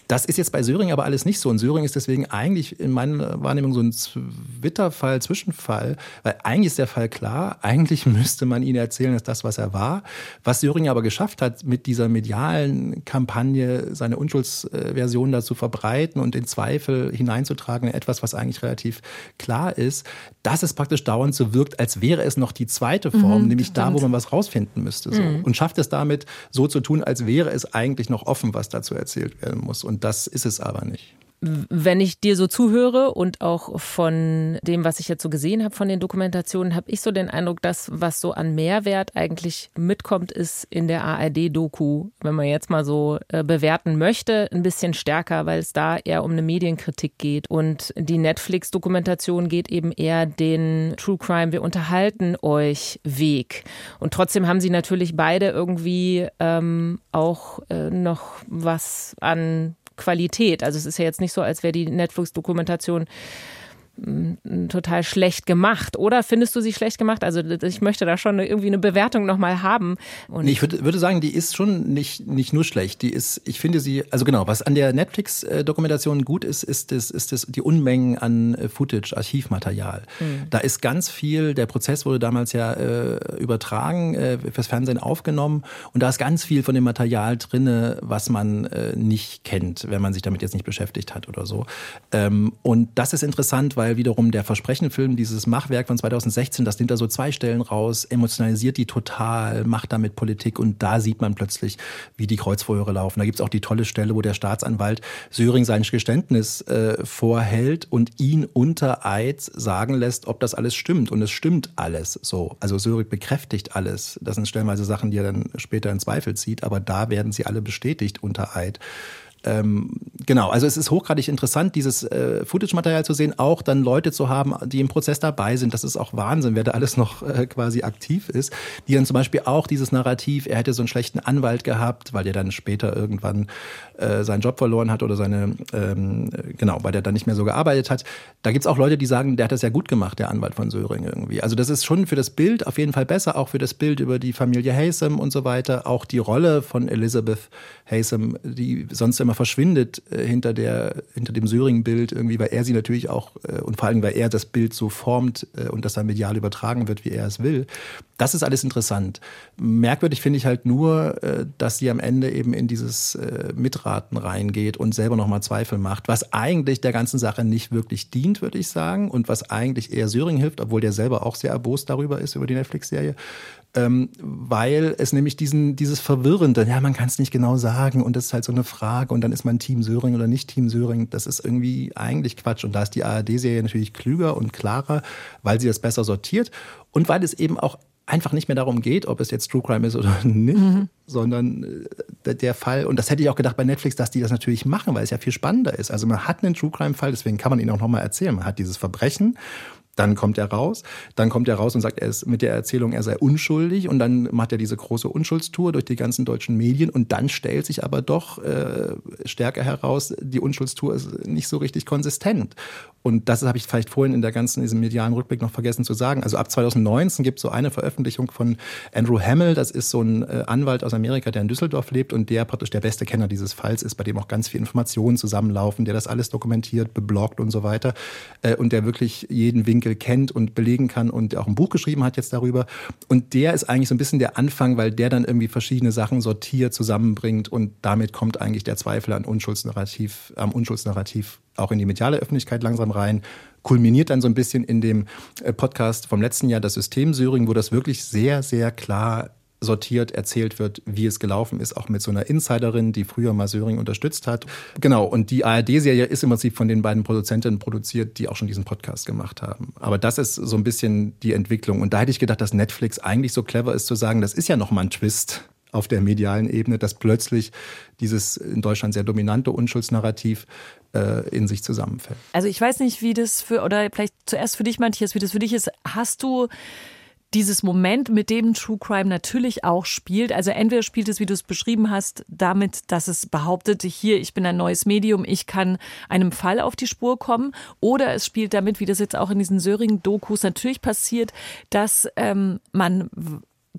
Das ist jetzt bei Söring aber alles nicht so. Und Söring ist deswegen eigentlich in meiner Wahrnehmung so ein Zwitterfall, Zwischenfall, weil eigentlich ist der Fall klar. Eigentlich müsste man ihnen erzählen, dass das, was er war. Was Söring aber geschafft hat, mit dieser medialen Kampagne seine Unschuldsversion dazu verbreiten und in Zweifel hineinzutragen in etwas, was eigentlich relativ klar ist, dass es praktisch dauernd so wirkt, als wäre es noch die zweite Form, mhm, nämlich da, wo man was rausfinden müsste. So. Mhm. Und schafft es damit, so zu tun, als wäre es eigentlich noch offen, was dazu erzählt werden muss. Und und das ist es aber nicht wenn ich dir so zuhöre und auch von dem, was ich jetzt so gesehen habe von den Dokumentationen, habe ich so den Eindruck, dass was so an Mehrwert eigentlich mitkommt, ist in der ARD-Doku, wenn man jetzt mal so äh, bewerten möchte, ein bisschen stärker, weil es da eher um eine Medienkritik geht. Und die Netflix-Dokumentation geht eben eher den True Crime, wir unterhalten euch Weg. Und trotzdem haben sie natürlich beide irgendwie ähm, auch äh, noch was an Qualität. Also es ist ja jetzt nicht so, als wäre die Netflix-Dokumentation total schlecht gemacht. Oder findest du sie schlecht gemacht? Also ich möchte da schon irgendwie eine Bewertung nochmal haben. Und ich würde, würde sagen, die ist schon nicht, nicht nur schlecht. Die ist, ich finde sie, also genau, was an der Netflix-Dokumentation gut ist, ist, das, ist das die Unmengen an äh, Footage, Archivmaterial. Mhm. Da ist ganz viel, der Prozess wurde damals ja äh, übertragen, äh, fürs Fernsehen aufgenommen und da ist ganz viel von dem Material drinne, was man äh, nicht kennt, wenn man sich damit jetzt nicht beschäftigt hat oder so. Ähm, und das ist interessant, weil weil wiederum der Versprechen-Film, dieses Machwerk von 2016, das nimmt da so zwei Stellen raus, emotionalisiert die total, macht damit Politik und da sieht man plötzlich, wie die Kreuzverhöre laufen. Da gibt es auch die tolle Stelle, wo der Staatsanwalt Söring sein Geständnis äh, vorhält und ihn unter Eid sagen lässt, ob das alles stimmt. Und es stimmt alles so. Also Söring bekräftigt alles. Das sind stellenweise Sachen, die er dann später in Zweifel zieht, aber da werden sie alle bestätigt unter Eid. Ähm, genau, also es ist hochgradig interessant, dieses äh, Footage-Material zu sehen, auch dann Leute zu haben, die im Prozess dabei sind. Das ist auch Wahnsinn, wer da alles noch äh, quasi aktiv ist. Die dann zum Beispiel auch dieses Narrativ, er hätte so einen schlechten Anwalt gehabt, weil der dann später irgendwann äh, seinen Job verloren hat oder seine, ähm, genau, weil der dann nicht mehr so gearbeitet hat. Da gibt's auch Leute, die sagen, der hat das ja gut gemacht, der Anwalt von Söring irgendwie. Also das ist schon für das Bild auf jeden Fall besser, auch für das Bild über die Familie Haysom und so weiter. Auch die Rolle von Elizabeth Haysom, die sonst immer verschwindet äh, hinter der hinter dem Söring-Bild irgendwie, weil er sie natürlich auch äh, und vor allem weil er das Bild so formt äh, und das dann medial übertragen wird, wie er es will. Das ist alles interessant. Merkwürdig finde ich halt nur, äh, dass sie am Ende eben in dieses äh, Mitraten reingeht und selber nochmal Zweifel macht, was eigentlich der ganzen Sache nicht wirklich dient, würde ich sagen, und was eigentlich eher Söring hilft, obwohl der selber auch sehr erbost darüber ist, über die Netflix-Serie ähm, weil es nämlich diesen, dieses Verwirrende, ja, man kann es nicht genau sagen und das ist halt so eine Frage und dann ist man Team Söring oder nicht Team Söring, das ist irgendwie eigentlich Quatsch und da ist die ARD-Serie natürlich klüger und klarer, weil sie das besser sortiert und weil es eben auch einfach nicht mehr darum geht, ob es jetzt True Crime ist oder nicht, mhm. sondern äh, der Fall, und das hätte ich auch gedacht bei Netflix, dass die das natürlich machen, weil es ja viel spannender ist. Also man hat einen True Crime Fall, deswegen kann man ihn auch nochmal erzählen. Man hat dieses Verbrechen dann kommt er raus, dann kommt er raus und sagt, er ist mit der Erzählung, er sei unschuldig. Und dann macht er diese große Unschuldstour durch die ganzen deutschen Medien. Und dann stellt sich aber doch äh, stärker heraus, die Unschuldstour ist nicht so richtig konsistent. Und das habe ich vielleicht vorhin in der ganzen, diesem medialen Rückblick noch vergessen zu sagen. Also ab 2019 gibt es so eine Veröffentlichung von Andrew Hamill, das ist so ein äh, Anwalt aus Amerika, der in Düsseldorf lebt und der praktisch der beste Kenner dieses Falls ist, bei dem auch ganz viele Informationen zusammenlaufen, der das alles dokumentiert, bebloggt und so weiter äh, und der wirklich jeden Winkel kennt und belegen kann und auch ein Buch geschrieben hat jetzt darüber. Und der ist eigentlich so ein bisschen der Anfang, weil der dann irgendwie verschiedene Sachen sortiert, zusammenbringt und damit kommt eigentlich der Zweifel an Unschuldsnarrativ, am Unschuldsnarrativ auch in die mediale Öffentlichkeit langsam rein kulminiert dann so ein bisschen in dem äh, Podcast vom letzten Jahr, das System Syring, wo das wirklich sehr, sehr klar sortiert erzählt wird, wie es gelaufen ist, auch mit so einer Insiderin, die früher mal Söring unterstützt hat. Genau, und die ARD-Serie ist im Prinzip von den beiden Produzentinnen produziert, die auch schon diesen Podcast gemacht haben. Aber das ist so ein bisschen die Entwicklung. Und da hätte ich gedacht, dass Netflix eigentlich so clever ist zu sagen, das ist ja nochmal ein Twist auf der medialen Ebene, dass plötzlich dieses in Deutschland sehr dominante Unschuldsnarrativ äh, in sich zusammenfällt. Also ich weiß nicht, wie das für, oder vielleicht zuerst für dich, Matthias, wie das für dich ist. Hast du dieses Moment, mit dem True Crime natürlich auch spielt. Also entweder spielt es, wie du es beschrieben hast, damit, dass es behauptet, hier, ich bin ein neues Medium, ich kann einem Fall auf die Spur kommen, oder es spielt damit, wie das jetzt auch in diesen Söring-Dokus natürlich passiert, dass ähm, man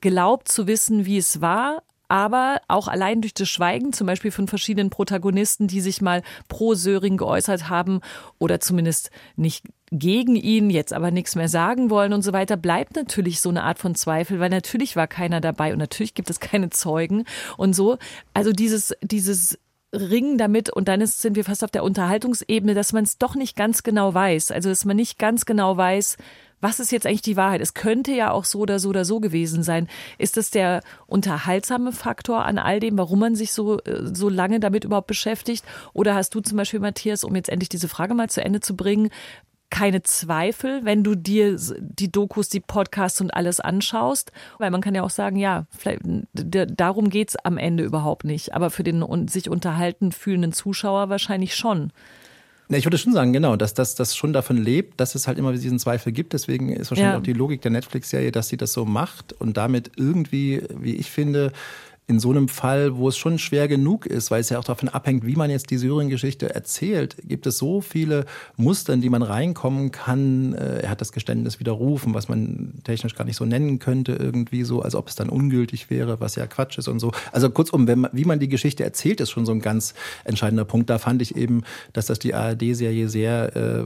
glaubt zu wissen, wie es war, aber auch allein durch das Schweigen, zum Beispiel von verschiedenen Protagonisten, die sich mal pro Söring geäußert haben oder zumindest nicht gegen ihn, jetzt aber nichts mehr sagen wollen und so weiter, bleibt natürlich so eine Art von Zweifel, weil natürlich war keiner dabei und natürlich gibt es keine Zeugen und so. Also dieses, dieses Ringen damit und dann ist, sind wir fast auf der Unterhaltungsebene, dass man es doch nicht ganz genau weiß. Also dass man nicht ganz genau weiß, was ist jetzt eigentlich die Wahrheit? Es könnte ja auch so oder so oder so gewesen sein. Ist das der unterhaltsame Faktor an all dem, warum man sich so, äh, so lange damit überhaupt beschäftigt? Oder hast du zum Beispiel, Matthias, um jetzt endlich diese Frage mal zu Ende zu bringen, keine Zweifel, wenn du dir die Dokus, die Podcasts und alles anschaust? Weil man kann ja auch sagen, ja, vielleicht, darum geht's am Ende überhaupt nicht. Aber für den sich unterhalten fühlenden Zuschauer wahrscheinlich schon. Ich würde schon sagen, genau, dass das schon davon lebt, dass es halt immer diesen Zweifel gibt. Deswegen ist wahrscheinlich ja. auch die Logik der Netflix-Serie, dass sie das so macht und damit irgendwie, wie ich finde, in so einem Fall, wo es schon schwer genug ist, weil es ja auch davon abhängt, wie man jetzt die Syrien-Geschichte erzählt, gibt es so viele Muster, in die man reinkommen kann. Äh, er hat das Geständnis widerrufen, was man technisch gar nicht so nennen könnte, irgendwie so, als ob es dann ungültig wäre, was ja Quatsch ist und so. Also kurzum, man, wie man die Geschichte erzählt, ist schon so ein ganz entscheidender Punkt. Da fand ich eben, dass das die ARD-Serie sehr äh,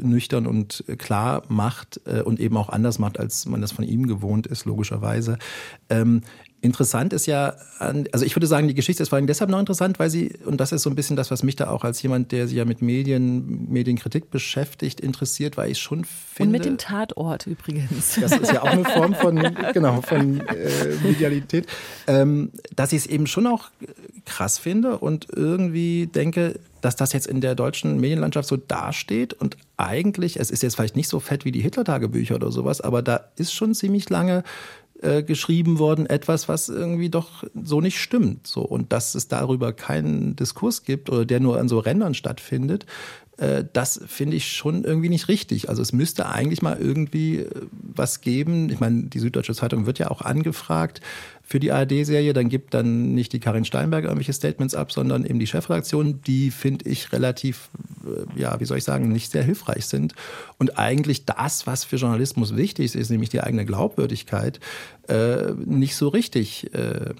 nüchtern und klar macht äh, und eben auch anders macht, als man das von ihm gewohnt ist, logischerweise. Ähm, Interessant ist ja, also ich würde sagen, die Geschichte ist vor allem deshalb noch interessant, weil sie, und das ist so ein bisschen das, was mich da auch als jemand, der sich ja mit Medien, Medienkritik beschäftigt, interessiert, weil ich schon finde. Und mit dem Tatort übrigens. Das ist ja auch eine Form von, genau, von äh, Medialität. Ähm, dass ich es eben schon auch krass finde und irgendwie denke, dass das jetzt in der deutschen Medienlandschaft so dasteht und eigentlich, es ist jetzt vielleicht nicht so fett wie die Hitler-Tagebücher oder sowas, aber da ist schon ziemlich lange äh, geschrieben worden, etwas, was irgendwie doch so nicht stimmt. So. Und dass es darüber keinen Diskurs gibt oder der nur an so Rändern stattfindet, äh, das finde ich schon irgendwie nicht richtig. Also es müsste eigentlich mal irgendwie äh, was geben. Ich meine, die Süddeutsche Zeitung wird ja auch angefragt, für die ARD-Serie. Dann gibt dann nicht die Karin Steinberger irgendwelche Statements ab, sondern eben die Chefredaktion, die finde ich relativ, äh, ja, wie soll ich sagen, nicht sehr hilfreich sind. Und eigentlich das, was für Journalismus wichtig ist, nämlich die eigene Glaubwürdigkeit, äh, nicht so richtig äh,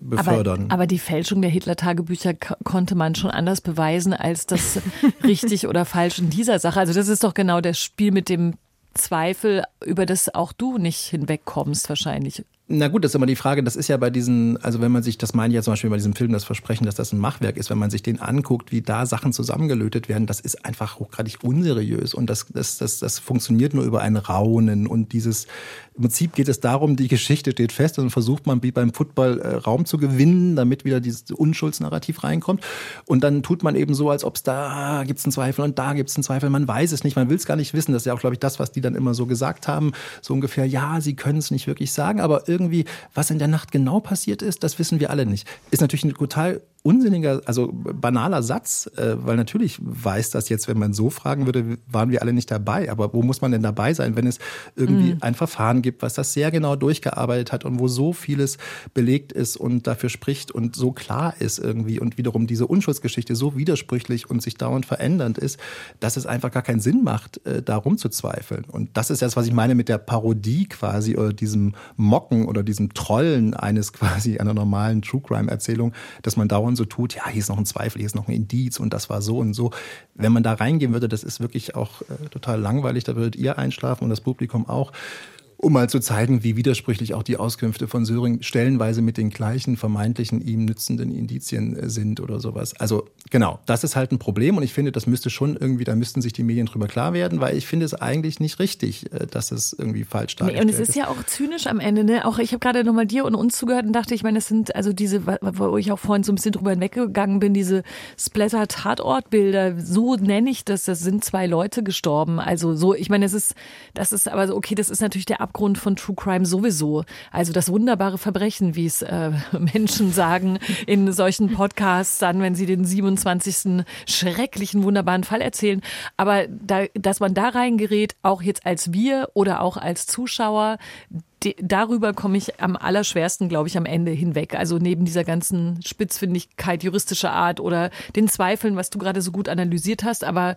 befördern. Aber, aber, die Fälschung der Hitler-Tagebücher konnte man schon anders beweisen als das richtig oder falsch in dieser Sache. Also das ist doch genau das Spiel mit dem Zweifel, über das auch du nicht hinwegkommst wahrscheinlich. Na gut, das ist immer die Frage, das ist ja bei diesen, also wenn man sich, das meine ich ja zum Beispiel bei diesem Film, das Versprechen, dass das ein Machwerk ist, wenn man sich den anguckt, wie da Sachen zusammengelötet werden, das ist einfach hochgradig unseriös und das, das, das, das funktioniert nur über ein Raunen und dieses, im Prinzip geht es darum, die Geschichte steht fest und versucht man wie beim Football äh, Raum zu gewinnen, damit wieder dieses Unschuldsnarrativ reinkommt. Und dann tut man eben so, als ob es da gibt es einen Zweifel und da gibt es einen Zweifel, man weiß es nicht, man will es gar nicht wissen, das ist ja auch, glaube ich, das, was die dann immer so gesagt haben, so ungefähr, ja, sie können es nicht wirklich sagen, aber irgendwie was in der Nacht genau passiert ist, das wissen wir alle nicht. Ist natürlich ein total unsinniger, also banaler Satz, äh, weil natürlich weiß das jetzt, wenn man so fragen würde, waren wir alle nicht dabei. Aber wo muss man denn dabei sein, wenn es irgendwie mhm. ein Verfahren gibt, was das sehr genau durchgearbeitet hat und wo so vieles belegt ist und dafür spricht und so klar ist irgendwie und wiederum diese Unschuldsgeschichte so widersprüchlich und sich dauernd verändernd ist, dass es einfach gar keinen Sinn macht, äh, da rumzuzweifeln. Und das ist das, was ich meine mit der Parodie quasi oder diesem Mocken oder diesem Trollen eines quasi einer normalen True Crime Erzählung, dass man dauernd und so tut, ja, hier ist noch ein Zweifel, hier ist noch ein Indiz und das war so und so. Wenn man da reingehen würde, das ist wirklich auch äh, total langweilig, da würdet ihr einschlafen und das Publikum auch. Um mal zu zeigen, wie widersprüchlich auch die Auskünfte von Söring stellenweise mit den gleichen vermeintlichen ihm nützenden Indizien äh, sind oder sowas. Also genau, das ist halt ein Problem und ich finde, das müsste schon irgendwie, da müssten sich die Medien drüber klar werden, weil ich finde es eigentlich nicht richtig, äh, dass es irgendwie falsch dargestellt ist. Nee, und es ist ja auch zynisch am Ende, ne? Auch ich habe gerade nochmal dir und uns zugehört und dachte, ich meine, das sind also diese, wo ich auch vorhin so ein bisschen drüber hinweggegangen bin, diese Splatter-Tatortbilder, so nenne ich das, das sind zwei Leute gestorben. Also so, ich meine, das ist, das ist aber so, okay, das ist natürlich der Abgrund von True Crime sowieso. Also das wunderbare Verbrechen, wie es äh, Menschen sagen in solchen Podcasts dann, wenn sie den 27. schrecklichen, wunderbaren Fall erzählen. Aber da, dass man da reingerät, auch jetzt als wir oder auch als Zuschauer, darüber komme ich am allerschwersten, glaube ich, am Ende hinweg. Also neben dieser ganzen Spitzfindigkeit juristischer Art oder den Zweifeln, was du gerade so gut analysiert hast, aber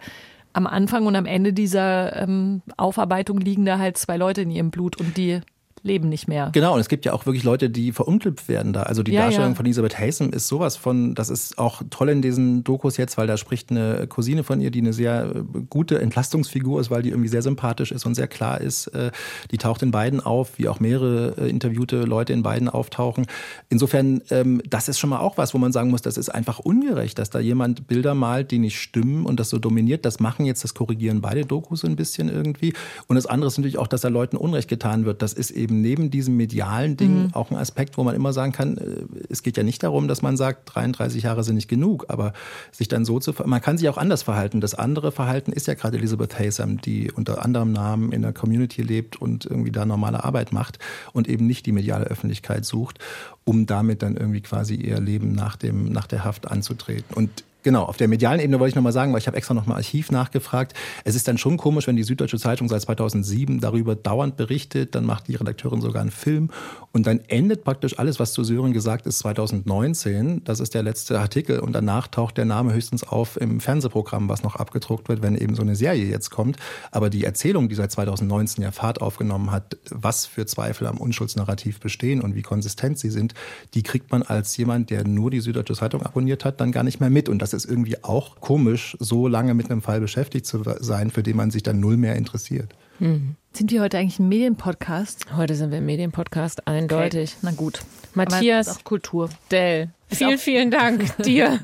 am Anfang und am Ende dieser ähm, Aufarbeitung liegen da halt zwei Leute in ihrem Blut und die leben nicht mehr. Genau, und es gibt ja auch wirklich Leute, die verunglückt werden da. Also die ja, Darstellung ja. von Elisabeth Haysom ist sowas von, das ist auch toll in diesen Dokus jetzt, weil da spricht eine Cousine von ihr, die eine sehr äh, gute Entlastungsfigur ist, weil die irgendwie sehr sympathisch ist und sehr klar ist. Äh, die taucht in beiden auf, wie auch mehrere äh, interviewte Leute in beiden auftauchen. Insofern, ähm, das ist schon mal auch was, wo man sagen muss, das ist einfach ungerecht, dass da jemand Bilder malt, die nicht stimmen und das so dominiert. Das machen jetzt, das korrigieren beide Dokus ein bisschen irgendwie. Und das andere ist natürlich auch, dass da Leuten Unrecht getan wird. Das ist eben eben neben diesem medialen Ding mhm. auch ein Aspekt, wo man immer sagen kann, äh, es geht ja nicht darum, dass man sagt, 33 Jahre sind nicht genug, aber sich dann so zu, man kann sich auch anders verhalten. Das andere Verhalten ist ja gerade Elizabeth Haysom, die unter anderem Namen in der Community lebt und irgendwie da normale Arbeit macht und eben nicht die mediale Öffentlichkeit sucht, um damit dann irgendwie quasi ihr Leben nach dem, nach der Haft anzutreten. Und Genau, auf der medialen Ebene wollte ich nochmal sagen, weil ich habe extra nochmal Archiv nachgefragt. Es ist dann schon komisch, wenn die Süddeutsche Zeitung seit 2007 darüber dauernd berichtet, dann macht die Redakteurin sogar einen Film und dann endet praktisch alles, was zu Syrien gesagt ist, 2019. Das ist der letzte Artikel und danach taucht der Name höchstens auf im Fernsehprogramm, was noch abgedruckt wird, wenn eben so eine Serie jetzt kommt. Aber die Erzählung, die seit 2019 ja Fahrt aufgenommen hat, was für Zweifel am Unschuldsnarrativ bestehen und wie konsistent sie sind, die kriegt man als jemand, der nur die Süddeutsche Zeitung abonniert hat, dann gar nicht mehr mit. Und das ist irgendwie auch komisch, so lange mit einem Fall beschäftigt zu sein, für den man sich dann null mehr interessiert. Hm. Sind wir heute eigentlich ein Medienpodcast? Heute sind wir ein Medienpodcast, eindeutig. Okay. Na gut. Matthias Kultur. Dell. Vielen, vielen Dank dir.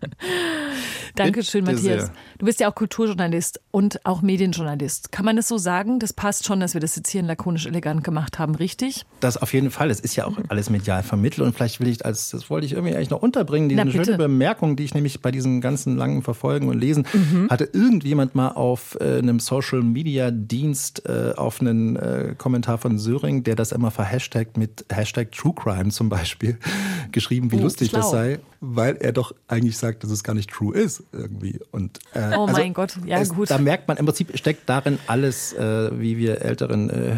Dankeschön, Matthias. Sehr. Du bist ja auch Kulturjournalist und auch Medienjournalist. Kann man das so sagen? Das passt schon, dass wir das jetzt hier in lakonisch elegant gemacht haben, richtig? Das auf jeden Fall. Es ist ja auch alles medial vermittelt und vielleicht will ich als, das wollte ich irgendwie eigentlich noch unterbringen, diese Na, schöne Bemerkung, die ich nämlich bei diesen ganzen langen Verfolgen und Lesen mhm. hatte irgendjemand mal auf äh, einem Social Media Dienst äh, auf einen äh, Kommentar von Söring, der das immer verhashtagt mit Hashtag True Crime zum Beispiel, geschrieben, wie oh, lustig schlau. das sei, weil er doch eigentlich sagt, dass es gar nicht true ist irgendwie. Und, äh, oh also mein Gott, ja es, gut. Da merkt man, im Prinzip steckt darin alles, äh, wie wir älteren äh,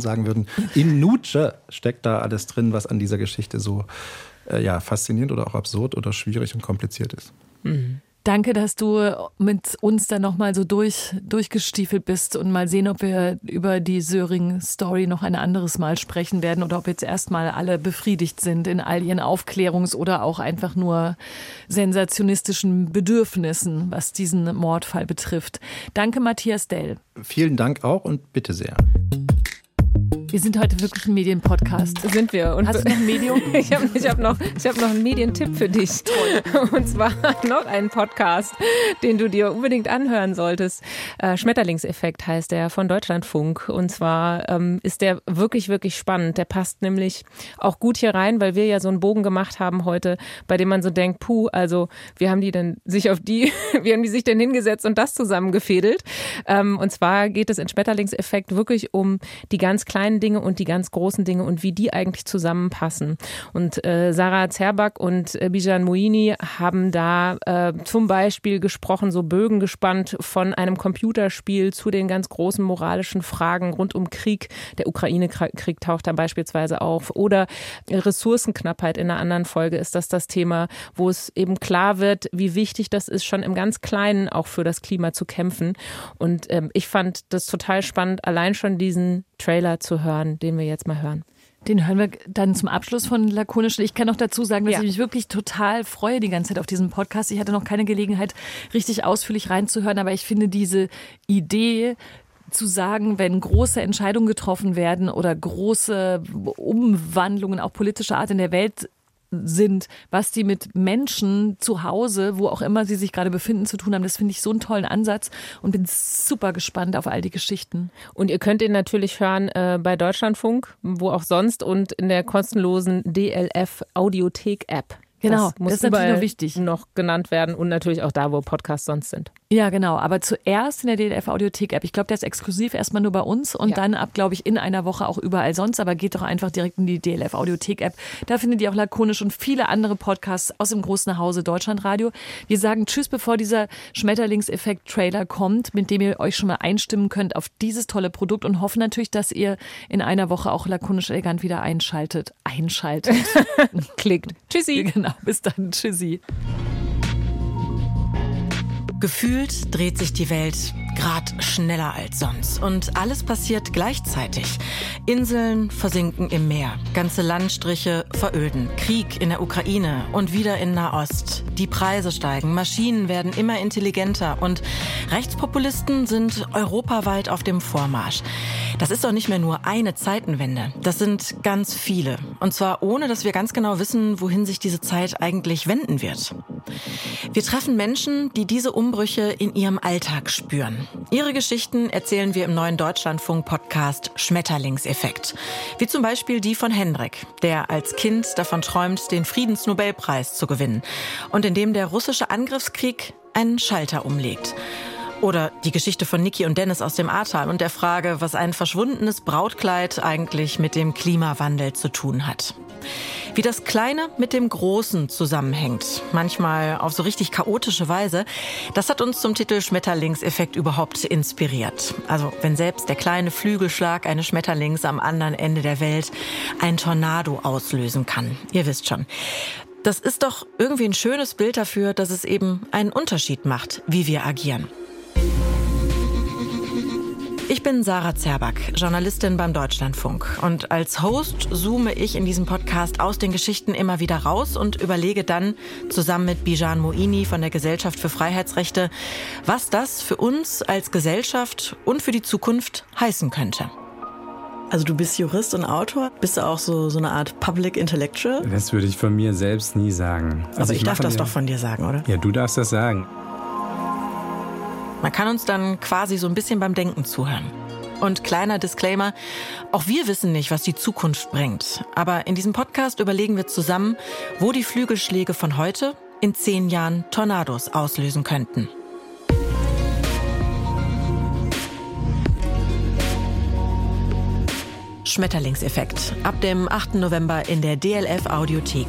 sagen würden, in Nutsche steckt da alles drin, was an dieser Geschichte so äh, ja, faszinierend oder auch absurd oder schwierig und kompliziert ist. Mhm. Danke, dass du mit uns da nochmal so durch, durchgestiefelt bist und mal sehen, ob wir über die Söring-Story noch ein anderes Mal sprechen werden oder ob jetzt erstmal alle befriedigt sind in all ihren Aufklärungs- oder auch einfach nur sensationistischen Bedürfnissen, was diesen Mordfall betrifft. Danke, Matthias Dell. Vielen Dank auch und bitte sehr. Wir sind heute wirklich ein Medienpodcast. Sind wir. Und Hast du noch ein Medium? ich habe ich hab noch, hab noch einen Medientipp für dich. Toll. Und zwar noch einen Podcast, den du dir unbedingt anhören solltest. Äh, Schmetterlingseffekt heißt der von Deutschlandfunk. Und zwar ähm, ist der wirklich, wirklich spannend. Der passt nämlich auch gut hier rein, weil wir ja so einen Bogen gemacht haben heute, bei dem man so denkt, puh, also wie haben die denn sich auf die, wie haben die sich denn hingesetzt und das zusammengefädelt? Ähm, und zwar geht es in Schmetterlingseffekt wirklich um die ganz kleinen Dinge, Dinge und die ganz großen Dinge und wie die eigentlich zusammenpassen. Und äh, Sarah Zerback und äh, Bijan Moini haben da äh, zum Beispiel gesprochen, so Bögen gespannt von einem Computerspiel zu den ganz großen moralischen Fragen rund um Krieg. Der Ukraine-Krieg taucht da beispielsweise auf. Oder Ressourcenknappheit in einer anderen Folge ist das das Thema, wo es eben klar wird, wie wichtig das ist, schon im ganz Kleinen auch für das Klima zu kämpfen. Und ähm, ich fand das total spannend, allein schon diesen Trailer zu hören, den wir jetzt mal hören. Den hören wir dann zum Abschluss von Lakonisch. Ich kann noch dazu sagen, dass ja. ich mich wirklich total freue die ganze Zeit auf diesen Podcast. Ich hatte noch keine Gelegenheit, richtig ausführlich reinzuhören, aber ich finde diese Idee, zu sagen, wenn große Entscheidungen getroffen werden oder große Umwandlungen auch politischer Art in der Welt sind, was die mit Menschen zu Hause, wo auch immer sie sich gerade befinden, zu tun haben. Das finde ich so einen tollen Ansatz und bin super gespannt auf all die Geschichten. Und ihr könnt ihn natürlich hören äh, bei Deutschlandfunk, wo auch sonst und in der kostenlosen DLF Audiothek App. Genau, das muss das ist natürlich noch wichtig. noch genannt werden und natürlich auch da, wo Podcasts sonst sind. Ja, genau. Aber zuerst in der DLF Audiothek App. Ich glaube, der ist exklusiv erstmal nur bei uns und Ja. dann ab, glaube ich, in einer Woche auch überall sonst. Aber geht doch einfach direkt in die DLF Audiothek App. Da findet ihr auch lakonisch und viele andere Podcasts aus dem großen Hause Deutschlandradio. Wir sagen Tschüss, bevor dieser Schmetterlingseffekt-Trailer kommt, mit dem ihr euch schon mal einstimmen könnt auf dieses tolle Produkt und hoffen natürlich, dass ihr in einer Woche auch lakonisch elegant wieder einschaltet. Einschaltet. Klickt. Tschüssi. genau. Bis dann. Tschüssi. Gefühlt dreht sich die Welt grad schneller als sonst und alles passiert gleichzeitig. Inseln versinken im Meer, ganze Landstriche veröden, Krieg in der Ukraine und wieder in Nahost. Die Preise steigen, Maschinen werden immer intelligenter und Rechtspopulisten sind europaweit auf dem Vormarsch. Das ist doch nicht mehr nur eine Zeitenwende, das sind ganz viele und zwar ohne, dass wir ganz genau wissen, wohin sich diese Zeit eigentlich wenden wird. Wir treffen Menschen, die diese Umbrüche in ihrem Alltag spüren. Ihre Geschichten erzählen wir im neuen Deutschlandfunk-Podcast Schmetterlingseffekt. Wie zum Beispiel die von Hendrik, der als Kind davon träumt, den Friedensnobelpreis zu gewinnen und in dem der russische Angriffskrieg einen Schalter umlegt. Oder die Geschichte von Niki und Dennis aus dem Ahrtal und der Frage, was ein verschwundenes Brautkleid eigentlich mit dem Klimawandel zu tun hat. Wie das Kleine mit dem Großen zusammenhängt, manchmal auf so richtig chaotische Weise, das hat uns zum Titel Schmetterlingseffekt überhaupt inspiriert. Also wenn selbst der kleine Flügelschlag eines Schmetterlings am anderen Ende der Welt ein Tornado auslösen kann. Ihr wisst schon. Das ist doch irgendwie ein schönes Bild dafür, dass es eben einen Unterschied macht, wie wir agieren. Ich bin Sarah Zerback, Journalistin beim Deutschlandfunk. Und als Host zoome ich in diesem Podcast aus den Geschichten immer wieder raus und überlege dann zusammen mit Bijan Moini von der Gesellschaft für Freiheitsrechte, was das für uns als Gesellschaft und für die Zukunft heißen könnte. Also du bist Jurist und Autor, bist du auch so, so eine Art Public Intellectual? Das würde ich von mir selbst nie sagen. Also Aber ich, darf mache das doch von dir sagen, oder? Ja, du darfst das sagen. Man kann uns dann quasi so ein bisschen beim Denken zuhören. Und kleiner Disclaimer, auch wir wissen nicht, was die Zukunft bringt. Aber in diesem Podcast überlegen wir zusammen, wo die Flügelschläge von heute in zehn Jahren Tornados auslösen könnten. Schmetterlingseffekt. Ab dem 8. November in der DLF Audiothek.